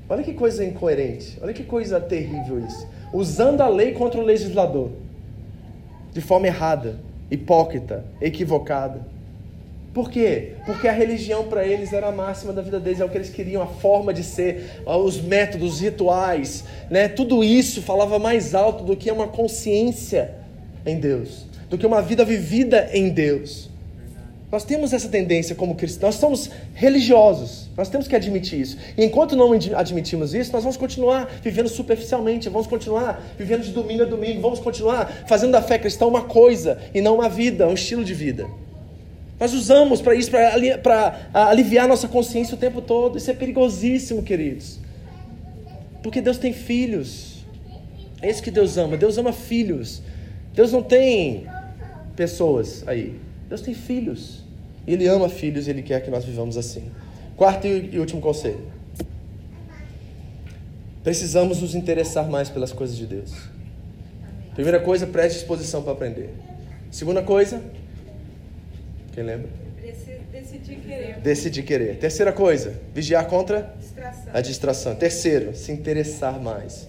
Olha que coisa incoerente, olha que coisa terrível isso. Usando a lei contra o legislador, de forma errada, hipócrita, equivocada. Por quê? Porque a religião para eles era a máxima da vida deles, é o que eles queriam, a forma de ser, os métodos, os rituais, né? Tudo isso falava mais alto do que uma consciência em Deus, do que uma vida vivida em Deus. Nós temos essa tendência como cristãos, nós somos religiosos, nós temos que admitir isso. E enquanto não admitimos isso, nós vamos continuar vivendo superficialmente, vamos continuar vivendo de domingo a domingo, vamos continuar fazendo da fé cristã uma coisa e não uma vida, um estilo de vida. Nós usamos para isso, para aliviar nossa consciência o tempo todo. Isso é perigosíssimo, queridos. Porque Deus tem filhos. É isso que Deus ama. Deus ama filhos. Deus não tem pessoas aí. Deus tem filhos. Ele ama filhos e Ele quer que nós vivamos assim. Quarto e último conselho. Precisamos nos interessar mais pelas coisas de Deus. Primeira coisa, preste disposição para aprender. Segunda coisa, quem lembra? Decidir querer. Decidir querer. Terceira coisa, vigiar contra distração. a distração. Terceiro, se interessar mais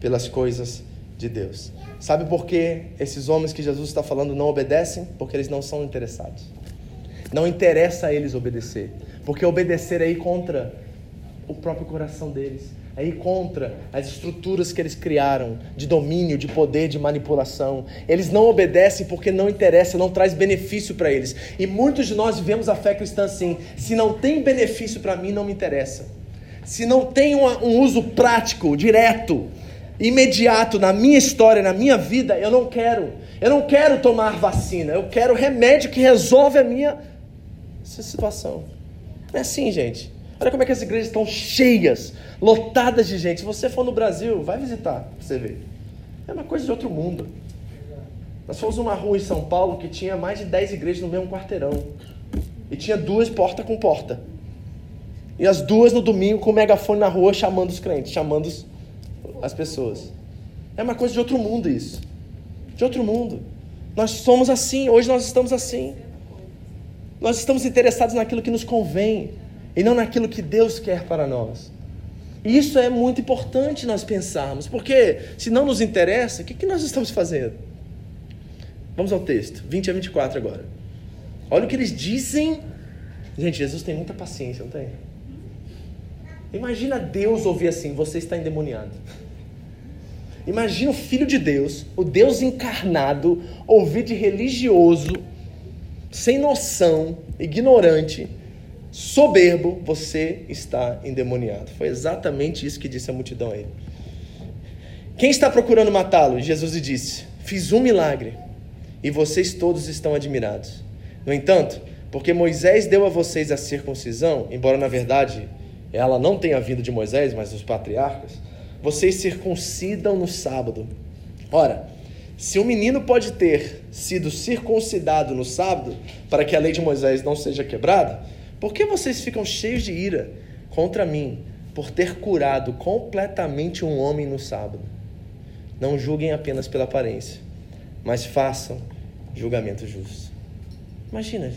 pelas coisas de Deus. Sabe por que esses homens que Jesus está falando não obedecem? Porque eles não são interessados. Não interessa a eles obedecer. Porque obedecer é ir contra o próprio coração deles é ir contra as estruturas que eles criaram de domínio, de poder, de manipulação. Eles não obedecem porque não interessa, não traz benefício para eles. E muitos de nós vivemos a fé cristã assim: se não tem benefício para mim, não me interessa. Se não tem um, um uso prático, direto, imediato na minha história, na minha vida, eu não quero. Eu não quero tomar vacina, eu quero remédio que resolve a minha situação. Não é assim, gente. Olha como é que as igrejas estão cheias, lotadas de gente. Se você for no Brasil, vai visitar você ver. É uma coisa de outro mundo. Nós fomos numa rua em São Paulo que tinha mais de 10 igrejas no mesmo quarteirão. E tinha duas porta com porta. E as duas no domingo com o megafone na rua chamando os crentes, chamando as pessoas. É uma coisa de outro mundo isso. De outro mundo. Nós somos assim, hoje nós estamos assim. Nós estamos interessados naquilo que nos convém e não naquilo que Deus quer para nós. E isso é muito importante nós pensarmos, porque se não nos interessa, o que, que nós estamos fazendo? Vamos ao texto, 20 a 24 agora. Olha o que eles dizem. Gente, Jesus tem muita paciência, não tem? Imagina Deus ouvir assim: você está endemoniado. Imagina o Filho de Deus, o Deus encarnado, ouvir de religioso, sem noção, ignorante, soberbo, você está endemoniado. Foi exatamente isso que disse a multidão a ele. Quem está procurando matá-lo? Jesus lhe disse: Fiz um milagre e vocês todos estão admirados. No entanto, porque Moisés deu a vocês a circuncisão, embora na verdade ela não tenha vindo de Moisés, mas dos patriarcas, vocês circuncidam no sábado. Ora, Se um menino pode ter sido circuncidado no sábado, para que a lei de Moisés não seja quebrada, por que vocês ficam cheios de ira contra mim por ter curado completamente um homem no sábado? Não julguem apenas pela aparência, mas façam julgamento justo. Imagina,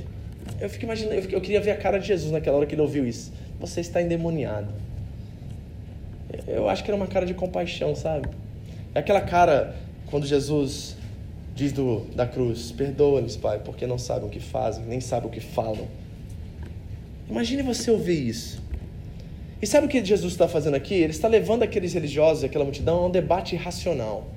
eu fico imaginando, eu, eu queria ver a cara de Jesus naquela hora que ele ouviu isso. Você está endemoniado. Eu acho que era uma cara de compaixão, sabe? É aquela cara quando Jesus diz do, da cruz: Perdoa-lhes, Pai, porque não sabem o que fazem, nem sabem o que falam. Imagine você ouvir isso. E sabe o que Jesus está fazendo aqui? Ele está levando aqueles religiosos, aquela multidão, a um debate racional.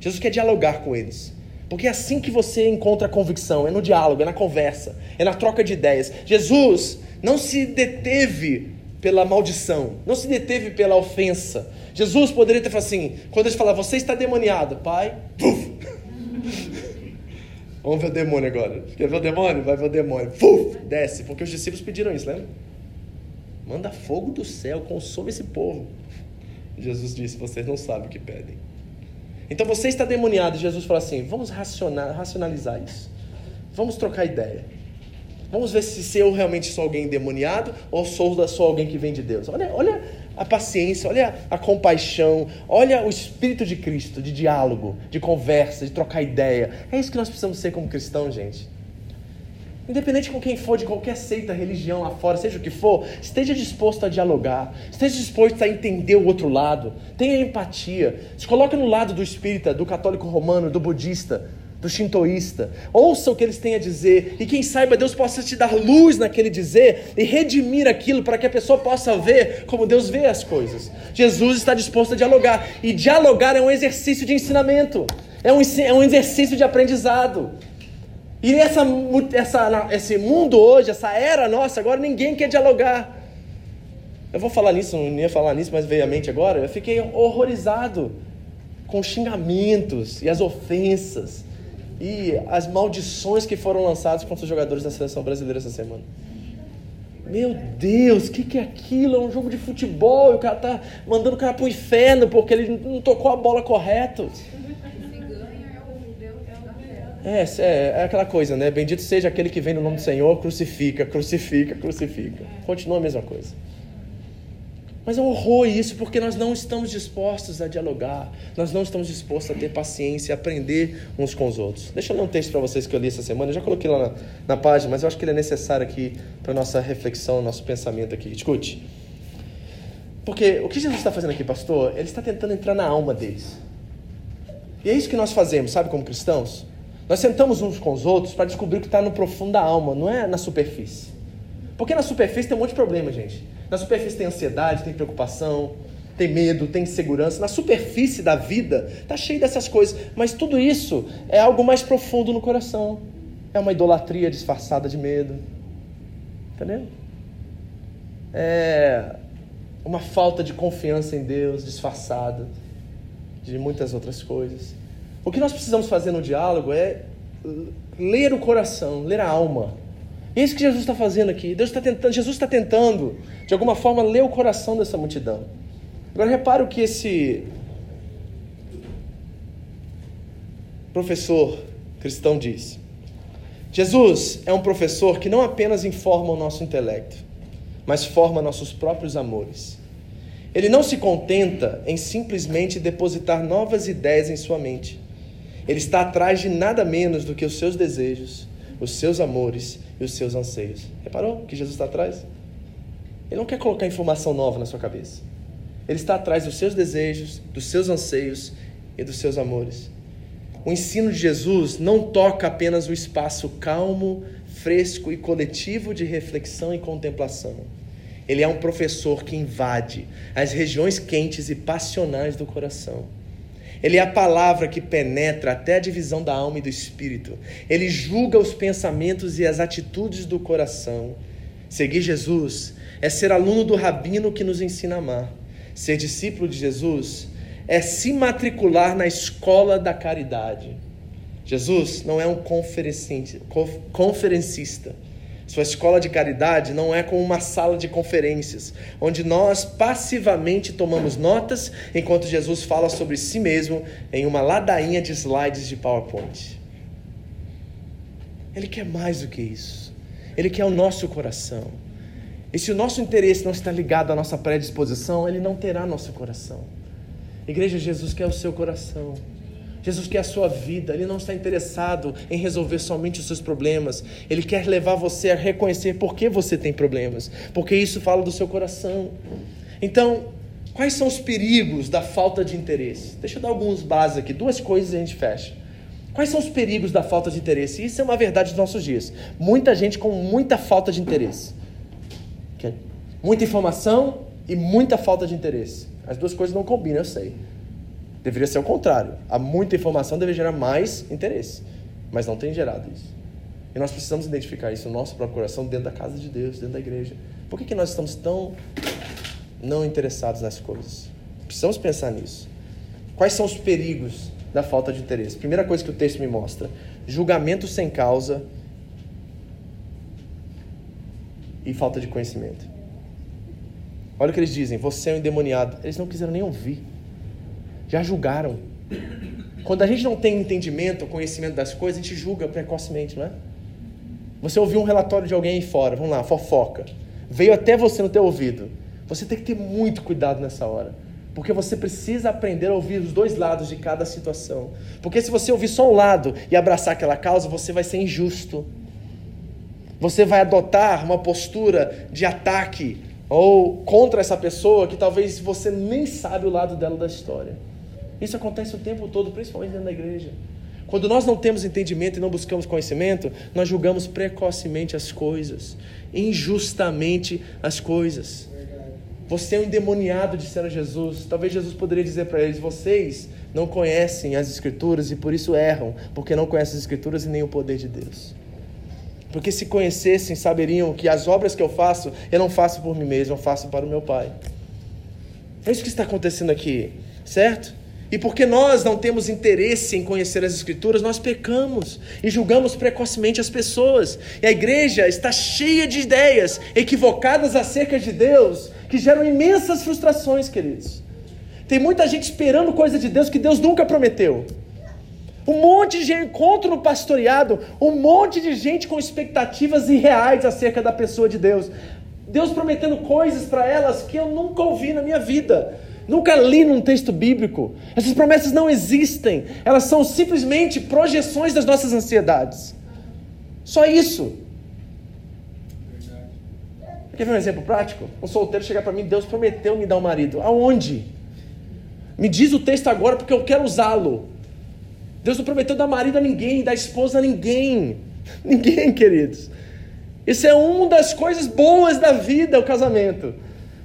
Jesus quer dialogar com eles. Porque é assim que você encontra convicção: é no diálogo, é na conversa, é na troca de ideias. Jesus não se deteve pela maldição, não se deteve pela ofensa. Jesus poderia ter falado assim: quando ele falar, você está demoniado, pai, puf. Vamos ver o demônio agora. Quer ver o demônio? Vai ver o demônio. Puf, desce, porque os discípulos pediram isso, lembra? Manda fogo do céu, consome esse povo. Jesus disse: Vocês não sabem o que pedem. Então você está demoniado. Jesus falou assim: Vamos racionalizar isso. Vamos trocar ideia. Vamos ver se eu realmente sou alguém endemoniado ou sou sou alguém que vem de Deus. Olha, olha a paciência, olha a compaixão, olha o espírito de Cristo, de diálogo, de conversa, de trocar ideia. É isso que nós precisamos ser como cristãos, gente. Independente com quem for, de qualquer seita, religião lá fora, seja o que for, esteja disposto a dialogar, esteja disposto a entender o outro lado, tenha empatia, se coloque no lado do espírita, do católico romano, do budista, do shintoísta. Ouça o que eles têm a dizer e quem saiba Deus possa te dar luz naquele dizer e redimir aquilo para que a pessoa possa ver como Deus vê as coisas. Jesus está disposto a dialogar e dialogar é um exercício de ensinamento, é um, é um exercício de aprendizado. E essa, essa, esse mundo hoje, essa era nossa, agora ninguém quer dialogar. Eu vou falar nisso, não ia falar nisso, mas veio à mente agora. Eu fiquei horrorizado com os xingamentos e as ofensas e as maldições que foram lançadas contra os jogadores da seleção brasileira essa semana. Meu Deus, o que, que é aquilo? É um jogo de futebol e o cara tá mandando o cara pro inferno porque ele não tocou a bola correto. É, é, é aquela coisa, né? Bendito seja aquele que vem no nome do Senhor, crucifica, crucifica, crucifica. Continua a mesma coisa. Mas é um horror isso, porque nós não estamos dispostos a dialogar, nós não estamos dispostos a ter paciência, a aprender uns com os outros. Deixa eu ler um texto para vocês que eu li essa semana, eu já coloquei lá na, na página, mas eu acho que ele é necessário aqui para nossa reflexão, nosso pensamento aqui. Escute. Porque o que Jesus está fazendo aqui, pastor? Ele está tentando entrar na alma deles. E é isso que nós fazemos, sabe, como cristãos? Nós sentamos uns com os outros para descobrir o que está no profundo da alma, não é na superfície. Porque na superfície tem um monte de problema, gente. Na superfície tem ansiedade, tem preocupação, tem medo, tem insegurança. Na superfície da vida está cheio dessas coisas. Mas tudo isso é algo mais profundo no coração. É uma idolatria disfarçada de medo. Entendeu? É uma falta de confiança em Deus disfarçada de muitas outras coisas. O que nós precisamos fazer no diálogo é ler o coração, ler a alma é isso que Jesus está fazendo aqui. Deus está tentando, Jesus está tentando, de alguma forma, ler o coração dessa multidão. Agora repare o que esse professor cristão diz. Jesus é um professor que não apenas informa o nosso intelecto, mas forma nossos próprios amores. Ele não se contenta em simplesmente depositar novas ideias em sua mente. Ele está atrás de nada menos do que os seus desejos, os seus amores e os seus anseios. Reparou que Jesus está atrás? Ele não quer colocar informação nova na sua cabeça. Ele está atrás dos seus desejos, dos seus anseios e dos seus amores. O ensino de Jesus não toca apenas o espaço calmo, fresco e coletivo de reflexão e contemplação. Ele é um professor que invade as regiões quentes e passionais do coração ele é a palavra que penetra até a divisão da alma e do espírito. Ele julga os pensamentos e as atitudes do coração. Seguir Jesus é ser aluno do rabino que nos ensina a amar. Ser discípulo de Jesus é se matricular na escola da caridade. Jesus não é um conferencista, Sua escola de caridade não é como uma sala de conferências, onde nós passivamente tomamos notas enquanto Jesus fala sobre si mesmo em uma ladainha de slides de PowerPoint. Ele quer mais do que isso. Ele quer o nosso coração. E se o nosso interesse não está ligado à nossa predisposição, ele não terá nosso coração. Igreja, Jesus quer o seu coração. Jesus quer a sua vida, Ele não está interessado em resolver somente os seus problemas, Ele quer levar você a reconhecer por que você tem problemas, porque isso fala do seu coração. Então, quais são os perigos da falta de interesse? Deixa eu dar alguns bases aqui, duas coisas e a gente fecha. Quais são os perigos da falta de interesse? Isso é uma verdade dos nossos dias. Muita gente com muita falta de interesse. Muita informação e muita falta de interesse. As duas coisas não combinam, eu sei. Deveria ser o contrário. Há muita informação deve gerar mais interesse, mas não tem gerado isso. E nós precisamos identificar isso no nosso próprio coração, dentro da casa de Deus, dentro da igreja. Por que, que nós estamos tão não interessados nas coisas? Precisamos pensar nisso. Quais são os perigos da falta de interesse? Primeira coisa que o texto me mostra: julgamento sem causa e falta de conhecimento. Olha o que eles dizem: você é um endemoniado. Eles não quiseram nem ouvir já julgaram. Quando a gente não tem entendimento, conhecimento das coisas, a gente julga precocemente, não é? Você ouviu um relatório de alguém aí fora, vamos lá, fofoca. Veio até você no teu ouvido. Você tem que ter muito cuidado nessa hora. Porque você precisa aprender a ouvir os dois lados de cada situação. Porque se você ouvir só um lado e abraçar aquela causa, você vai ser injusto. Você vai adotar uma postura de ataque ou contra essa pessoa que talvez você nem sabe o lado dela da história. Isso acontece o tempo todo, principalmente dentro da igreja. Quando nós não temos entendimento e não buscamos conhecimento, nós julgamos precocemente as coisas, injustamente as coisas. Você é um endemoniado, disseram Jesus. Talvez Jesus poderia dizer para eles: vocês não conhecem as Escrituras e por isso erram, porque não conhecem as Escrituras e nem o poder de Deus. Porque se conhecessem, saberiam que as obras que eu faço, eu não faço por mim mesmo, eu faço para o meu Pai. É isso que está acontecendo aqui, certo? E porque nós não temos interesse em conhecer as Escrituras, nós pecamos e julgamos precocemente as pessoas. E a igreja está cheia de ideias equivocadas acerca de Deus que geram imensas frustrações, queridos. Tem muita gente esperando coisa de Deus que Deus nunca prometeu. Um monte de encontro no pastoreado, um monte de gente com expectativas irreais acerca da pessoa de Deus. Deus prometendo coisas para elas que eu nunca ouvi na minha vida. Nunca li num texto bíblico. Essas promessas não existem. Elas são simplesmente projeções das nossas ansiedades. Só isso. Quer ver um exemplo prático? Um solteiro chegar para mim, Deus prometeu me dar um marido. Aonde? Me diz o texto agora porque eu quero usá-lo. Deus não prometeu dar marido a ninguém, dar esposa a ninguém. Ninguém, queridos. Isso é uma das coisas boas da vida, o casamento.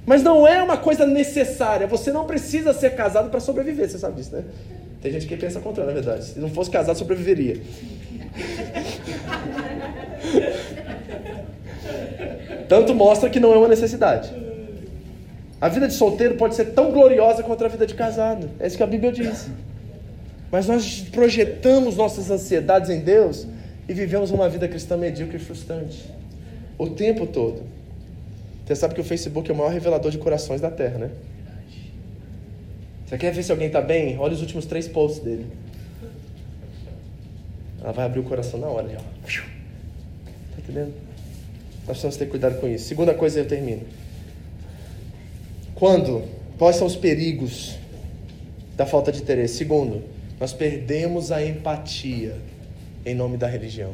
Mas não é uma coisa necessária. Você não precisa ser casado para sobreviver, você sabe disso, né? Tem gente que pensa contrário, na verdade. Se não fosse casado, sobreviveria. Tanto mostra que não é uma necessidade. A vida de solteiro pode ser tão gloriosa quanto a vida de casado. É isso que a Bíblia diz. Mas nós projetamos nossas ansiedades em Deus e vivemos uma vida cristã medíocre e frustrante. O tempo todo. Você sabe que o Facebook é o maior revelador de corações da Terra, né? Você quer ver se alguém está bem? Olha os últimos três posts dele. Ela vai abrir o coração na hora, ó. Tá entendendo? Nós precisamos ter cuidado com isso. Segunda coisa, eu termino. Quando? Quais são os perigos da falta de interesse? Segundo, nós perdemos a empatia em nome da religião.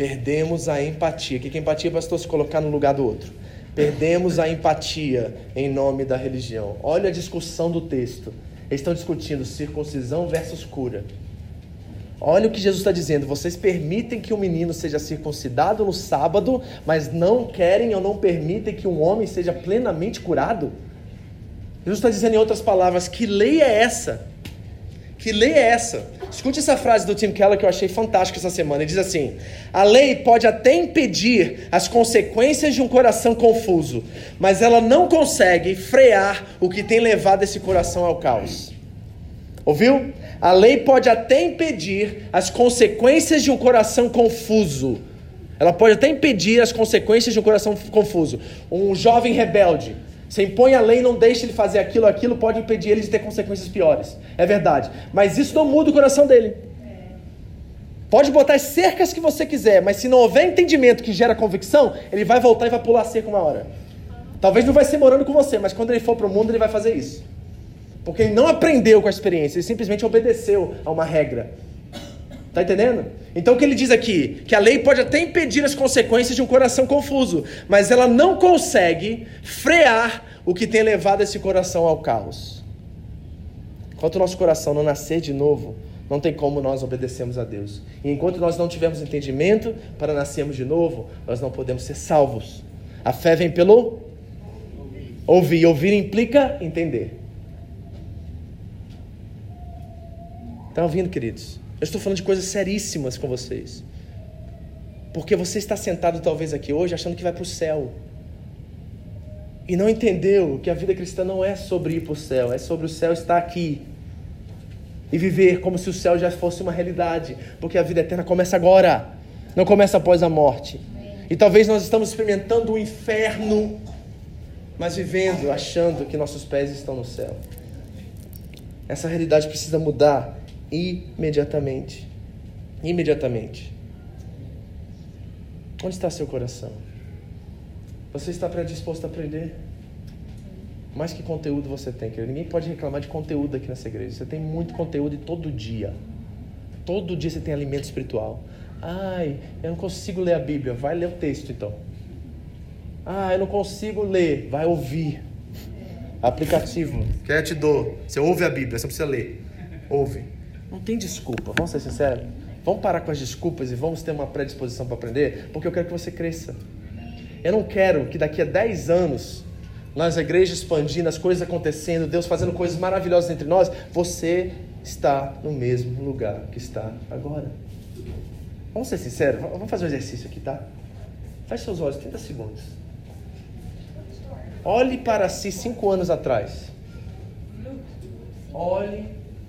Perdemos a empatia. O que é empatia, pastor? Se colocar no lugar do outro. Perdemos a empatia em nome da religião. Olha a discussão do texto. Eles estão discutindo circuncisão versus cura. Olha o que Jesus está dizendo. Vocês permitem que um menino seja circuncidado no sábado, mas não querem ou não permitem que um homem seja plenamente curado? Jesus está dizendo em outras palavras: que lei é essa? Que lei é essa? Escute essa frase do Tim Keller que eu achei fantástica essa semana. Ele diz assim: A lei pode até impedir as consequências de um coração confuso, mas ela não consegue frear o que tem levado esse coração ao caos. Ouviu? A lei pode até impedir as consequências de um coração confuso. Ela pode até impedir as consequências de um coração confuso. Um jovem rebelde, você impõe a lei não deixa ele fazer aquilo, aquilo pode impedir ele de ter consequências piores. É verdade. Mas isso não muda o coração dele. Pode botar as cercas que você quiser, mas se não houver entendimento que gera convicção, ele vai voltar e vai pular a cerca uma hora. Talvez não vai ser morando com você, mas quando ele for para o mundo, ele vai fazer isso. Porque ele não aprendeu com a experiência, ele simplesmente obedeceu a uma regra. Tá entendendo? Então o que ele diz aqui? Que a lei pode até impedir as consequências de um coração confuso, mas ela não consegue frear o que tem levado esse coração ao caos. Enquanto o nosso coração não nascer de novo, não tem como nós obedecermos a Deus. E enquanto nós não tivermos entendimento para nascermos de novo, nós não podemos ser salvos. A fé vem pelo ouvir. Ouvir implica entender. Estão ouvindo, queridos? Eu estou falando de coisas seríssimas com vocês. Porque você está sentado talvez aqui hoje achando que vai para o céu. E não entendeu que a vida cristã não é sobre ir para o céu, é sobre o céu estar aqui. E viver como se o céu já fosse uma realidade. Porque a vida eterna começa agora, não começa após a morte. E talvez nós estamos experimentando o inferno, mas vivendo, achando que nossos pés estão no céu. Essa realidade precisa mudar imediatamente. Imediatamente. Onde está seu coração? Você está predisposto a aprender? Mais que conteúdo você tem, querido? Ninguém pode reclamar de conteúdo aqui nessa igreja. Você tem muito conteúdo todo dia. Todo dia você tem alimento espiritual. Ai, eu não consigo ler a Bíblia. Vai ler o texto então. Ah, eu não consigo ler. Vai ouvir. Aplicativo. Quer te dou. Você ouve a Bíblia, você não precisa ler. Ouve. Não tem desculpa, vamos ser sinceros. Vamos parar com as desculpas e vamos ter uma predisposição para aprender, porque eu quero que você cresça. Eu não quero que daqui a 10 anos, nós, a igreja expandindo, as coisas acontecendo, Deus fazendo coisas maravilhosas entre nós, você está no mesmo lugar que está agora. Vamos ser sinceros, vamos fazer um exercício aqui, tá? Feche seus olhos 30 segundos. Olhe para si cinco anos atrás. Olhe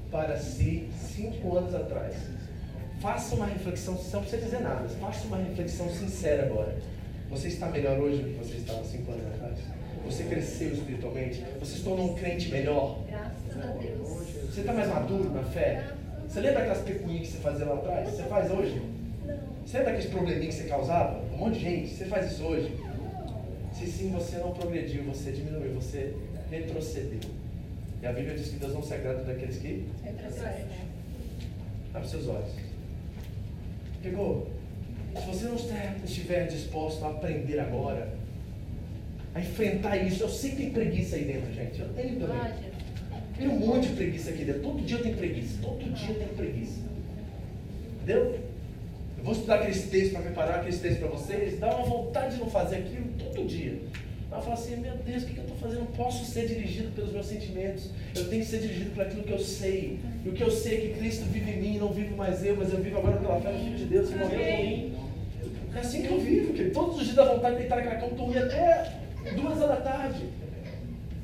para si cinco anos atrás. Faça uma reflexão, não precisa dizer nada, faça uma reflexão sincera agora. Você está melhor hoje do que você estava cinco anos atrás? Você cresceu espiritualmente? Você se tornou um crente melhor? Graças a Deus. Você está mais maduro na fé? Você lembra aquelas pecuinhas que você fazia lá atrás? Você faz hoje? Você lembra aqueles probleminhas que você causava? Um monte de gente. Você faz isso hoje? Se sim, você não progrediu, você diminuiu, você retrocedeu. E a Bíblia diz que Deus não se agrada daqueles que Abre seus olhos. Pegou? Se você não estiver disposto a aprender agora, a enfrentar isso, eu sei que tem preguiça aí dentro, gente. Eu tenho também. Tem um monte de preguiça aqui dentro. Todo dia eu tenho preguiça. Todo dia eu tenho preguiça. Entendeu? Eu vou estudar aqueles textos para preparar aqueles textos para vocês. Dá uma vontade de não fazer aquilo todo dia. Ela fala assim, meu Deus, o que eu estou fazendo? Não posso ser dirigido pelos meus sentimentos. Eu tenho que ser dirigido por aquilo que eu sei. E o que eu sei é que Cristo vive em mim, não vivo mais eu, mas eu vivo agora pela fé no Filho de Deus que morreu por mim. É assim que eu vivo, que todos os dias dá vontade de deitar naquela cama, dormir até duas horas da tarde.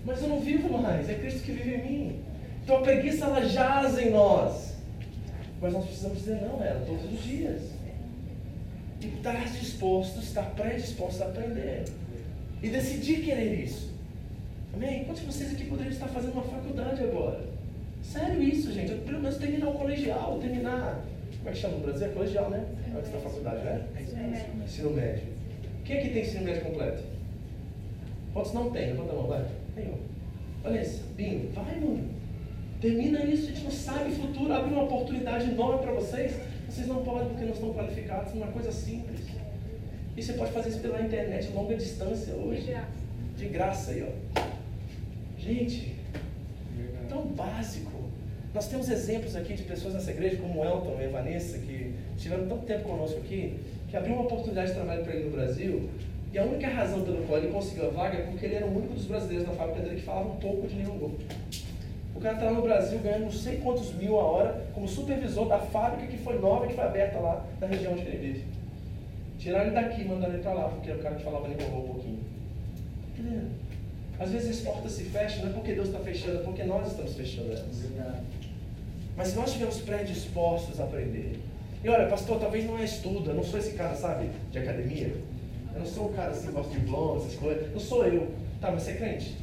Mas eu não vivo mais, é Cristo que vive em mim. Então a preguiça ela jaz em nós. Mas nós precisamos dizer não a ela todos os dias. E estar disposto, estar predisposto a aprender e decidir querer isso. Amém? Quantos de vocês aqui poderiam estar fazendo uma faculdade agora? Sério isso, gente? Eu, pelo menos terminar o colegial, terminar. Como é que chama no Brasil? É colegial, né? Antes da faculdade, né? Ensino médio. Quem aqui tem ensino médio completo? Quantos não tem? Levanta a mão, vai. Tem Olha esse, Binho, vai, mano. Termina isso, a gente não sabe o futuro, abre uma oportunidade enorme para vocês. Vocês não podem porque não estão qualificados, uma coisa simples. E você pode fazer isso pela internet, longa distância hoje. De graça aí, ó. Gente, tão básico. Nós temos exemplos aqui de pessoas nessa igreja, como o Elton e a Vanessa, que tiveram tanto tempo conosco aqui, que abriu uma oportunidade de trabalho para ele no Brasil. E a única razão pela qual ele conseguiu a vaga é porque ele era o único dos brasileiros na fábrica dele que falava um pouco de Nihongo. O cara estava no Brasil ganhando não sei quantos mil a hora como supervisor da fábrica que foi nova, que foi aberta lá na região onde ele vive. Tiraram ele daqui e mandaram ele para lá, porque o cara que falava Nihongo um pouquinho. Às vezes as portas se fecham, não é porque Deus está fechando, é porque nós estamos fechando elas. Mas se nós estivermos predispostos a aprender, E olha, pastor, talvez não é estudo, eu não sou esse cara, sabe, de academia. Eu não sou um cara assim, gosta de diploma, essas coisas. Não sou eu. Tá, mas você é crente.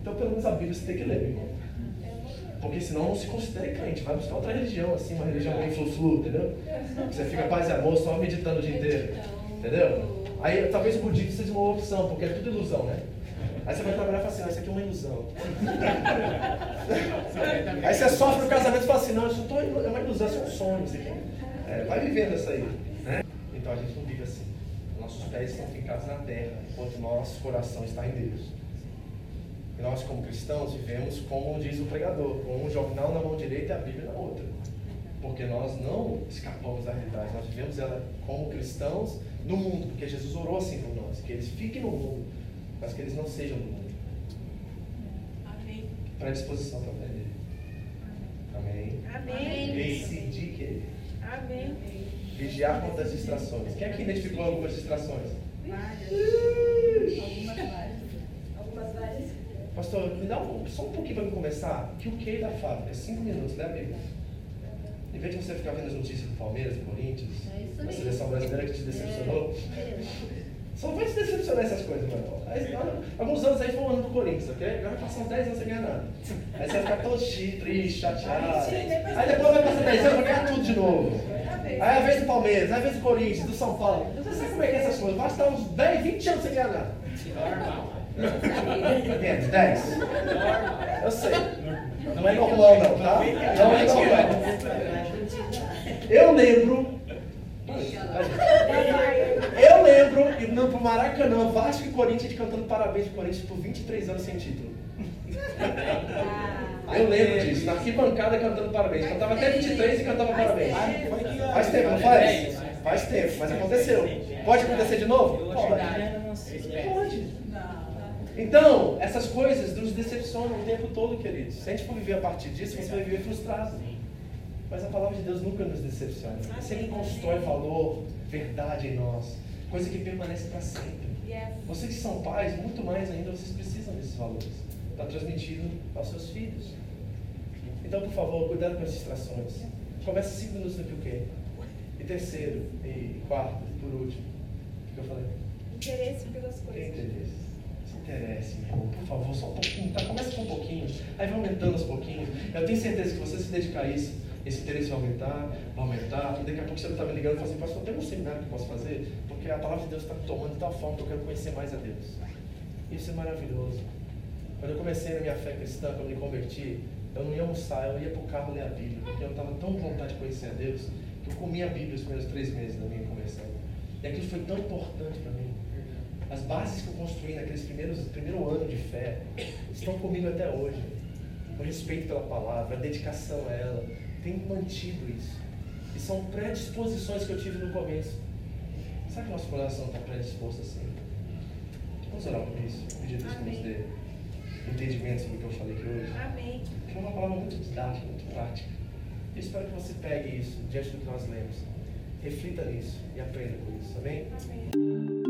Então, pelo menos a Bíblia você tem que ler, meu irmão. Porque senão não se considera crente. Vai buscar outra religião, assim, uma religião bem flu-flu, entendeu? Você fica paz e amor só meditando o dia inteiro. Entendeu? Aí talvez o budismo seja uma opção, porque é tudo ilusão, né? Aí você vai trabalhar e fala assim, não, isso aqui é uma ilusão. Aí você sofre o casamento e fala assim, não, isso tô, é uma ilusão, isso é um sonho. Isso aqui. É, vai vivendo isso aí. Né? Então a gente não vive assim. Nossos pés estão fincados na terra, enquanto nosso coração está em Deus. E nós, como cristãos, vivemos como diz o pregador, com um jornal na mão direita e a Bíblia na outra. Porque nós não escapamos da realidade, nós vivemos ela como cristãos no mundo, porque Jesus orou assim por nós, que eles fiquem no mundo, mas que eles não sejam do mundo. Amém. Predisposição para aprender. Amém. Amém. Decidir querer. Amém. Vigiar contra as distrações. Quem aqui identificou algumas distrações? Algumas várias. Pastor, me dá um, só um pouquinho para me começar. Que o que da fábrica? Cinco minutos, né, amigo? Em vez de você ficar vendo as notícias do Palmeiras, do Corinthians, É da seleção brasileira que te decepcionou, É. só vai te decepcionar essas coisas, mano. Aí, alguns anos aí foi o ano do Corinthians, ok? Agora vai passar uns 10 anos sem ganhar nada. Aí você vai ficar todo triste, chateado. Aí depois vai passar 10 anos vai ganhar tudo de novo. Aí é a vez do Palmeiras, aí a vez do Corinthians, do São Paulo. Você sabe como é que é essas coisas? Vai estar uns 10, 20 anos sem ganhar nada. Menos, 10. Eu sei. Não é normal não, tá? Não é normal. Eu lembro. Eu lembro, indo pro Maracanã, Vasco e Corinthians cantando parabéns pro Corinthians por 23 anos sem título. Eu lembro disso, na arquibancada cantando parabéns. Cantava até 23 e cantava parabéns. Faz tempo, não faz? Faz tempo, mas aconteceu. Pode acontecer de novo? Pode. Pode. Então, essas coisas nos decepcionam o tempo todo, queridos. Se a gente for viver a partir disso, você vai viver frustrado. Mas a palavra de Deus nunca nos decepciona. Ele sempre constrói valor, verdade em nós. Coisa que permanece para sempre. Vocês que são pais, muito mais ainda, vocês precisam desses valores para transmitir aos seus filhos. Então, por favor, cuidado com as distrações. Começa cinco minutos no quê? E terceiro, e quarto, e por último. O que eu falei? Interesse pelas coisas. interesse. Se interesse, meu irmão, por favor, só um pouquinho, tá? Começa com um pouquinho, aí vai aumentando aos pouquinhos. Eu tenho certeza que você se dedicar a isso, esse interesse vai aumentar, vai aumentar, e daqui a pouco você está me ligando e fala assim, pastor, tem um seminário que eu posso fazer? Porque a palavra de Deus está tomando de tal forma que eu quero conhecer mais a Deus. Isso é maravilhoso. Quando eu comecei na minha fé cristã, quando me converti, eu não ia almoçar, eu ia para o carro ler a Bíblia, porque eu estava tão com vontade de conhecer a Deus, que eu comia a Bíblia os primeiros três meses da minha conversão. E aquilo foi tão importante para mim. As bases que eu construí naqueles primeiros primeiro ano de fé estão comigo até hoje. O respeito pela palavra, a dedicação a ela, tem mantido isso. E são predisposições que eu tive no começo. Será que nosso coração está predisposto assim? Vamos orar por isso, pedir a Deus que nos dê entendimento sobre o que eu falei aqui hoje. Amém. Foi uma palavra muito didática, muito prática. Eu espero que você pegue isso diante do que nós lemos. Reflita nisso e aprenda com isso, amém?